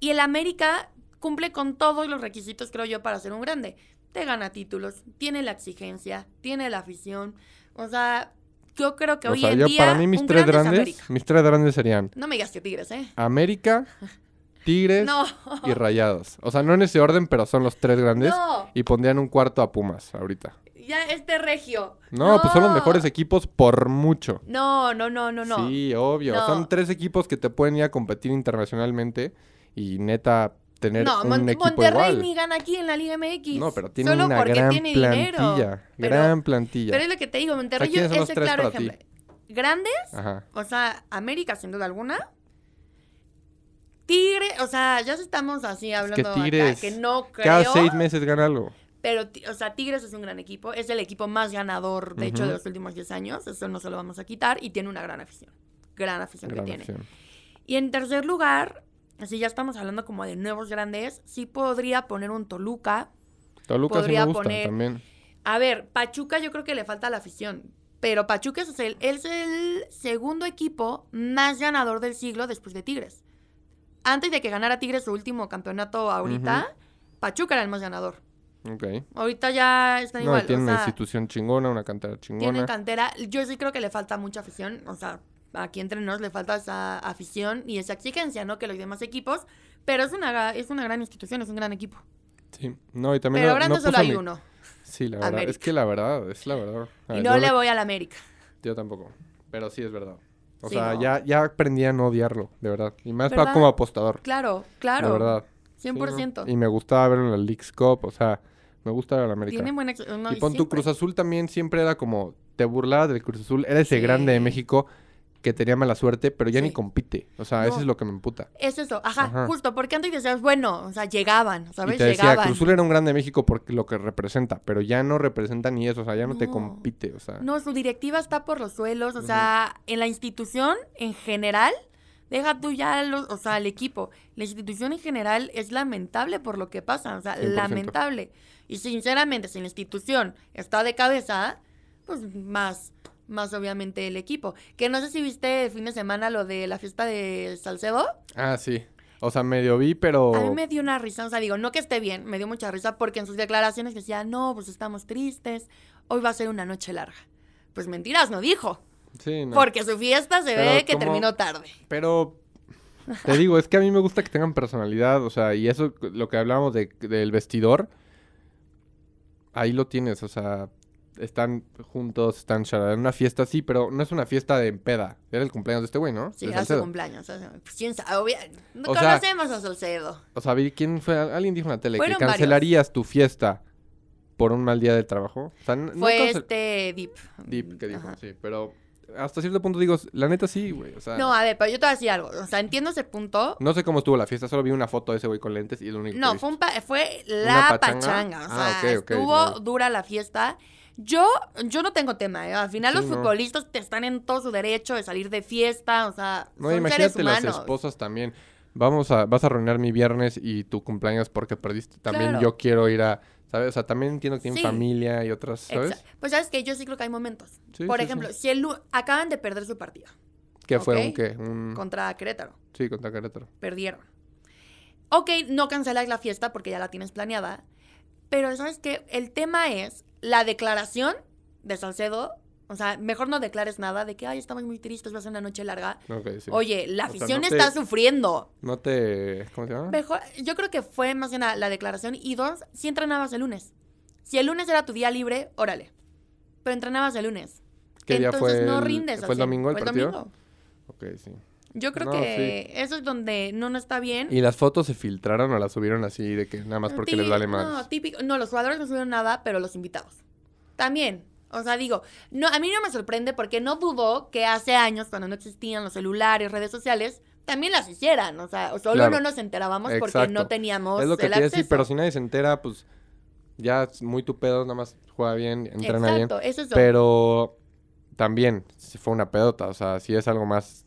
Speaker 3: Y el América cumple con todos los requisitos, creo yo, para ser un grande. Te gana títulos, tiene la exigencia, tiene la afición. O sea, yo creo que
Speaker 2: O
Speaker 3: hoy
Speaker 2: sea,
Speaker 3: en
Speaker 2: yo
Speaker 3: día.
Speaker 2: para mí mis
Speaker 3: un
Speaker 2: tres
Speaker 3: grande es
Speaker 2: grandes, mis tres grandes serían
Speaker 3: No me digas que Tigres, ¿eh?
Speaker 2: América, Tigres
Speaker 3: No.
Speaker 2: y Rayados. O sea, no en ese orden, pero son los tres grandes.
Speaker 3: No.
Speaker 2: Y pondrían un cuarto a Pumas ahorita.
Speaker 3: Ya este regio.
Speaker 2: No, pues son los mejores equipos por mucho.
Speaker 3: No, no, no, no, no.
Speaker 2: Sí, obvio. Son tres equipos que te pueden ir a competir internacionalmente y neta tener
Speaker 3: no,
Speaker 2: un
Speaker 3: Mon-
Speaker 2: equipo
Speaker 3: Monterrey
Speaker 2: igual.
Speaker 3: ni gana aquí en la Liga MX.
Speaker 2: No, pero tienen
Speaker 3: Solo
Speaker 2: una
Speaker 3: porque
Speaker 2: gran
Speaker 3: tiene
Speaker 2: plantilla.
Speaker 3: dinero. Pero-
Speaker 2: gran plantilla.
Speaker 3: Pero es lo que te digo, Monterrey
Speaker 2: ¿quiénes son
Speaker 3: es el claro
Speaker 2: ti?
Speaker 3: ejemplo. Grandes,
Speaker 2: Ajá.
Speaker 3: o sea, América sin duda alguna. Tigre, o sea, ya estamos así hablando acá,
Speaker 2: Tigres
Speaker 3: que no creo.
Speaker 2: Cada seis meses gana algo.
Speaker 3: Pero, o sea, Tigres es un gran equipo. Es el equipo más ganador, de hecho, de los últimos 10 años. Eso no se lo vamos a quitar. Y tiene una gran afición. Gran afición
Speaker 2: Gran
Speaker 3: que tiene. Y en tercer lugar, si ya estamos hablando como de nuevos grandes, sí podría poner un Toluca.
Speaker 2: Toluca sí
Speaker 3: Podría
Speaker 2: me gusta
Speaker 3: poner-
Speaker 2: también.
Speaker 3: A ver, Pachuca yo creo que le falta la afición. Pero Pachuca es el, es el segundo equipo más ganador del siglo después de Tigres. Antes de que ganara Tigres su último campeonato ahorita, Pachuca era el más ganador.
Speaker 2: Ok.
Speaker 3: Ahorita ya están
Speaker 2: No,
Speaker 3: igual.
Speaker 2: tiene
Speaker 3: o
Speaker 2: una
Speaker 3: sea,
Speaker 2: institución chingona, una cantera chingona.
Speaker 3: cantera. Yo sí creo que le falta mucha afición. O sea, aquí entre nos le falta esa afición y esa exigencia, ¿no? Que los demás equipos. Pero es una, es una gran institución, es un gran equipo.
Speaker 2: Sí. No, y también
Speaker 3: Pero
Speaker 2: no-
Speaker 3: grande
Speaker 2: no
Speaker 3: solo hay
Speaker 2: mi-
Speaker 3: uno.
Speaker 2: Sí, la verdad.
Speaker 3: América.
Speaker 2: Es que la verdad, es la verdad. A
Speaker 3: Y no le voy al América.
Speaker 2: Yo tampoco. Pero sí es verdad. O
Speaker 3: Sí,
Speaker 2: sea,
Speaker 3: no.
Speaker 2: ya, ya aprendí a no odiarlo, de verdad. Y más para
Speaker 3: ¿Verdad?
Speaker 2: como apostador.
Speaker 3: Claro, claro.
Speaker 2: De verdad. Sí,
Speaker 3: 100%.
Speaker 2: ¿no? Y me gustaba verlo en la Leagues Cup, o sea, me gusta ver a la América.
Speaker 3: Tiene buena... no,
Speaker 2: y pon tu. Cruz Azul también siempre era como, te burlabas del Cruz Azul, era ese
Speaker 3: Sí.
Speaker 2: grande de México que tenía mala suerte, pero ya ni compite. O sea,
Speaker 3: No.
Speaker 2: eso es lo que me emputa.
Speaker 3: Es eso, ajá,
Speaker 2: Ajá.
Speaker 3: justo, porque antes decías, bueno, o sea, llegaban, ¿sabes?
Speaker 2: y te decía,
Speaker 3: llegaban.
Speaker 2: Cruz Azul era un grande de México porque lo que representa, pero ya no representa ni eso, o sea, ya no, te compite, o sea.
Speaker 3: No, su directiva está por los suelos, o sea, en la institución en general, deja tú ya, los, o sea, el equipo, la institución en general es lamentable por lo que pasa, o sea,
Speaker 2: 100%.
Speaker 3: lamentable. Y sinceramente, si la institución está de cabeza, pues más, más obviamente el equipo. Que no sé si viste el fin de semana lo de la fiesta de Salcedo.
Speaker 2: Ah, sí. O sea, medio vi, pero...
Speaker 3: A mí me dio una risa, o sea, digo, no que esté bien, me dio mucha risa porque en sus declaraciones decía, no, pues estamos tristes, hoy va a ser una noche larga. Pues mentiras, no dijo.
Speaker 2: Sí, no.
Speaker 3: Porque su fiesta se
Speaker 2: Pero
Speaker 3: ve que
Speaker 2: como-
Speaker 3: terminó tarde.
Speaker 2: Pero te digo, es que a mí me gusta que tengan personalidad, o sea, y eso, lo que hablábamos de, del vestidor, ahí lo tienes, o sea, están juntos, están charlando, en una fiesta sí, pero no es una fiesta de peda, era el cumpleaños de este güey, ¿no?
Speaker 3: Sí, era su cumpleaños. o pues, quién sabe, obvia-
Speaker 2: O sea-
Speaker 3: conocemos a Salcedo.
Speaker 2: O sea, vi quién fue, alguien dijo en la tele
Speaker 3: Fueron
Speaker 2: que
Speaker 3: varios.
Speaker 2: cancelarías tu fiesta por un mal día de trabajo. O sea, n- no
Speaker 3: Fue este Deep.
Speaker 2: Deep que dijo,
Speaker 3: Ajá.
Speaker 2: sí, pero hasta cierto punto digo, la neta sí, güey, o sea,
Speaker 3: No,
Speaker 2: no,
Speaker 3: a ver, pero yo te voy a decir algo. O sea, entiendo ese punto.
Speaker 2: sé cómo estuvo la fiesta, solo vi una foto de ese güey con lentes y es lo único que
Speaker 3: No,
Speaker 2: vi.
Speaker 3: fue, un pa- fue la
Speaker 2: pachanga?
Speaker 3: pachanga. O
Speaker 2: Ah,
Speaker 3: sea, estuvo
Speaker 2: no.
Speaker 3: dura la fiesta. Yo, yo no tengo tema, ¿eh? Al final
Speaker 2: Sí,
Speaker 3: los
Speaker 2: no.
Speaker 3: futbolistas te están en todo su derecho de salir de fiesta, o sea,
Speaker 2: No,
Speaker 3: son
Speaker 2: imagínate
Speaker 3: seres
Speaker 2: las
Speaker 3: humanos.
Speaker 2: esposas también. Vamos a, vas a arruinar mi viernes y tu cumpleaños porque perdiste. También
Speaker 3: Claro.
Speaker 2: yo quiero ir a, ¿sabes? O sea, también entiendo que tienen
Speaker 3: Sí.
Speaker 2: familia y otras, ¿sabes?
Speaker 3: Pues sabes que yo sí creo que hay momentos.
Speaker 2: Sí,
Speaker 3: Por
Speaker 2: sí,
Speaker 3: ejemplo, si el acaban de perder su partido
Speaker 2: ¿Qué fue un qué? Un...
Speaker 3: contra Querétaro,
Speaker 2: Sí, contra Querétaro.
Speaker 3: perdieron. Ok, no cancelas la fiesta porque ya la tienes planeada, pero sabes que el tema es la declaración de Salcedo. O sea, mejor no declares nada de que, ay, estamos muy tristes, va a ser una noche larga.
Speaker 2: Sí.
Speaker 3: Oye, la
Speaker 2: O sea,
Speaker 3: afición
Speaker 2: te-
Speaker 3: está sufriendo.
Speaker 2: No te... ¿Cómo se llama?
Speaker 3: Mejor, yo creo que fue más bien la, la declaración. Y dos, si entrenabas el lunes. Si el lunes era tu día libre, órale. Pero entrenabas el lunes.
Speaker 2: ¿Qué día
Speaker 3: Entonces
Speaker 2: fue
Speaker 3: no
Speaker 2: el-
Speaker 3: rindes.
Speaker 2: fue
Speaker 3: al
Speaker 2: el
Speaker 3: 100.
Speaker 2: domingo el partido?
Speaker 3: domingo.
Speaker 2: Ok, sí.
Speaker 3: Yo creo
Speaker 2: No,
Speaker 3: que eso es donde no, no está bien.
Speaker 2: ¿Y las fotos se filtraron o las subieron así de que nada más porque les
Speaker 3: Tí-
Speaker 2: vale
Speaker 3: No,
Speaker 2: más?
Speaker 3: típico. No, los jugadores no subieron nada, pero los invitados. También. O sea, digo, no, a mí no me sorprende porque no dudo que hace años, cuando no existían los celulares, redes sociales, también las hicieran. O sea, solo
Speaker 2: Claro.
Speaker 3: no nos enterábamos porque no teníamos
Speaker 2: Es lo que
Speaker 3: el
Speaker 2: te
Speaker 3: acceso.
Speaker 2: decir, pero si nadie se entera, pues ya es muy tu pedo, nada más juega bien, entrena bien.
Speaker 3: Exacto, eso es lo-
Speaker 2: Pero también, fue una pedota, o sea, si es algo más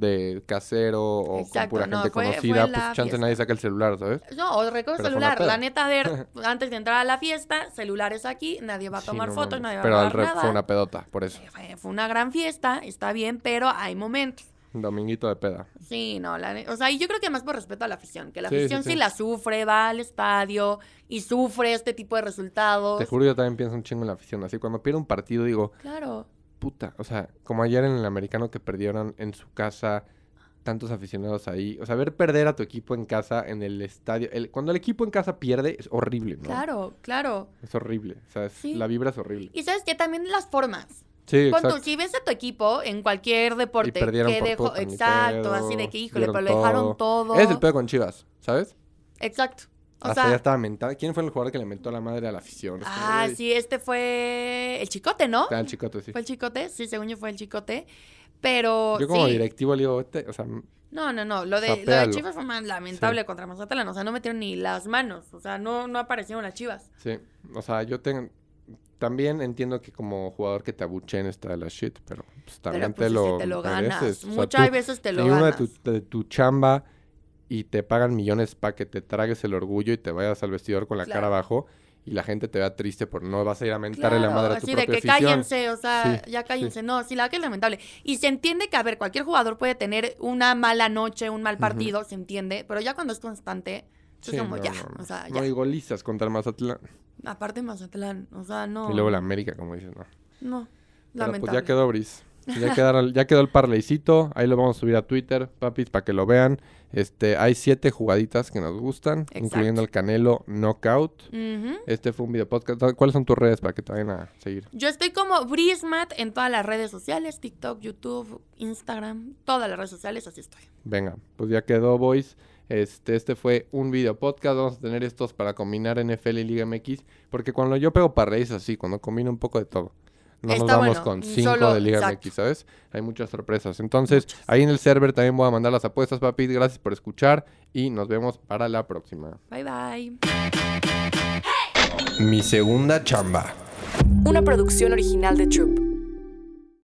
Speaker 2: de casero o con
Speaker 3: Exacto,
Speaker 2: pura
Speaker 3: no,
Speaker 2: gente
Speaker 3: fue-
Speaker 2: conocida,
Speaker 3: fue
Speaker 2: pues chance nadie saca el celular, ¿sabes?
Speaker 3: No, o
Speaker 2: fue una
Speaker 3: celular. La neta, a ver, antes de entrar a la fiesta, celulares aquí, nadie va a
Speaker 2: Sí,
Speaker 3: tomar
Speaker 2: no
Speaker 3: fotos, nadie va
Speaker 2: Pero
Speaker 3: a
Speaker 2: re-
Speaker 3: nada.
Speaker 2: fue una pedota, por eso.
Speaker 3: Fue, fue una gran fiesta, está bien, pero hay momentos.
Speaker 2: Dominguito de peda.
Speaker 3: Sí, no, la o sea, y yo creo que más por respeto a la afición, que la
Speaker 2: Sí, sí,
Speaker 3: afición sí,
Speaker 2: sí.
Speaker 3: la sufre, va al estadio y sufre este tipo de resultados.
Speaker 2: Te juro, yo también pienso un chingo en la afición. Así, cuando pierdo un partido, digo,
Speaker 3: Claro,
Speaker 2: puta, o sea, como ayer en el americano que perdieron en su casa, tantos aficionados ahí. O sea, ver perder a tu equipo en casa, en el estadio. el- cuando el equipo en casa pierde, es horrible, ¿no?
Speaker 3: claro, claro.
Speaker 2: Es horrible. O sea, es-
Speaker 3: Sí.
Speaker 2: la vibra es horrible.
Speaker 3: Y sabes que también las formas.
Speaker 2: Sí, exacto.
Speaker 3: si ves a tu equipo en cualquier deporte
Speaker 2: perdieron
Speaker 3: que dejó, exacto, así de que híjole, pero lo dejaron todo.
Speaker 2: Es el pedo con Chivas, ¿sabes?
Speaker 3: Exacto. O
Speaker 2: Hasta
Speaker 3: sea,
Speaker 2: ya estaba mentado. ¿Quién fue el jugador que le mentó la madre a la afición?
Speaker 3: Ah, sí, este fue el chicote, ¿no?
Speaker 2: Ah, el chicote, sí.
Speaker 3: Fue el chicote, sí, según yo fue el chicote. Pero
Speaker 2: Yo como
Speaker 3: sí.
Speaker 2: directivo le digo, o sea,
Speaker 3: No, no, no. Lo de, lo de
Speaker 2: Sapéalo.
Speaker 3: Chivas fue más lamentable contra Mazatlán. O sea, no metieron ni las manos. O sea, no, no aparecieron las Chivas.
Speaker 2: sí. O sea, yo tengo... También entiendo que como jugador que te abuchen está de la shit, pero pues, también
Speaker 3: Pero pues
Speaker 2: te,
Speaker 3: es
Speaker 2: lo
Speaker 3: te lo ganas.
Speaker 2: mereces. O sea,
Speaker 3: Muchas
Speaker 2: tú-
Speaker 3: veces te lo
Speaker 2: si de
Speaker 3: ganas.
Speaker 2: tu, de tu chamba y te pagan millones para que te tragues el orgullo y te vayas al vestidor con la cara abajo y la gente te vea triste por no vas a ir a mentarle la
Speaker 3: Claro,
Speaker 2: madre a tu
Speaker 3: así de que
Speaker 2: afición.
Speaker 3: cállense, o sea,
Speaker 2: Sí,
Speaker 3: ya
Speaker 2: sí.
Speaker 3: cállense. No, sí, la que es lamentable. Y se entiende que, a ver, cualquier jugador puede tener una mala noche, un mal partido, se entiende. Pero ya cuando es constante,
Speaker 2: Sí,
Speaker 3: es como
Speaker 2: no,
Speaker 3: ya.
Speaker 2: no.
Speaker 3: O sea,
Speaker 2: No,
Speaker 3: ya.
Speaker 2: y golizas contra el Mazatlán.
Speaker 3: Aparte Mazatlán, o sea, no.
Speaker 2: Y luego la América, como dices, no.
Speaker 3: No,
Speaker 2: Pero
Speaker 3: lamentable.
Speaker 2: pues ya quedó, Bris. Ya, quedaron, ya quedó el parleycito. Ahí lo vamos a subir a Twitter, papis, para que lo vean. Este, hay siete jugaditas que nos gustan, incluyendo el Canelo Knockout. Este fue un video podcast. ¿Cuáles son tus redes para que te vayan a seguir?
Speaker 3: Yo estoy como Brismat en todas las redes sociales, TikTok, YouTube, Instagram, todas las redes sociales, así estoy.
Speaker 2: Venga, pues ya quedó, boys. Este, este fue un video podcast. Vamos a tener estos para combinar NFL y Liga MX. Porque cuando yo pego parleys así, cuando combino un poco de todo. No nos vamos
Speaker 3: bueno,
Speaker 2: con
Speaker 3: y
Speaker 2: cinco
Speaker 3: solo-
Speaker 2: de Liga
Speaker 3: exacto.
Speaker 2: MX, ¿sabes? Hay muchas sorpresas. Entonces, ahí en el server también voy a mandar las apuestas, papi. Gracias por escuchar y nos vemos para la próxima.
Speaker 3: Bye bye.
Speaker 2: Mi segunda chamba.
Speaker 1: Una producción original de Troop.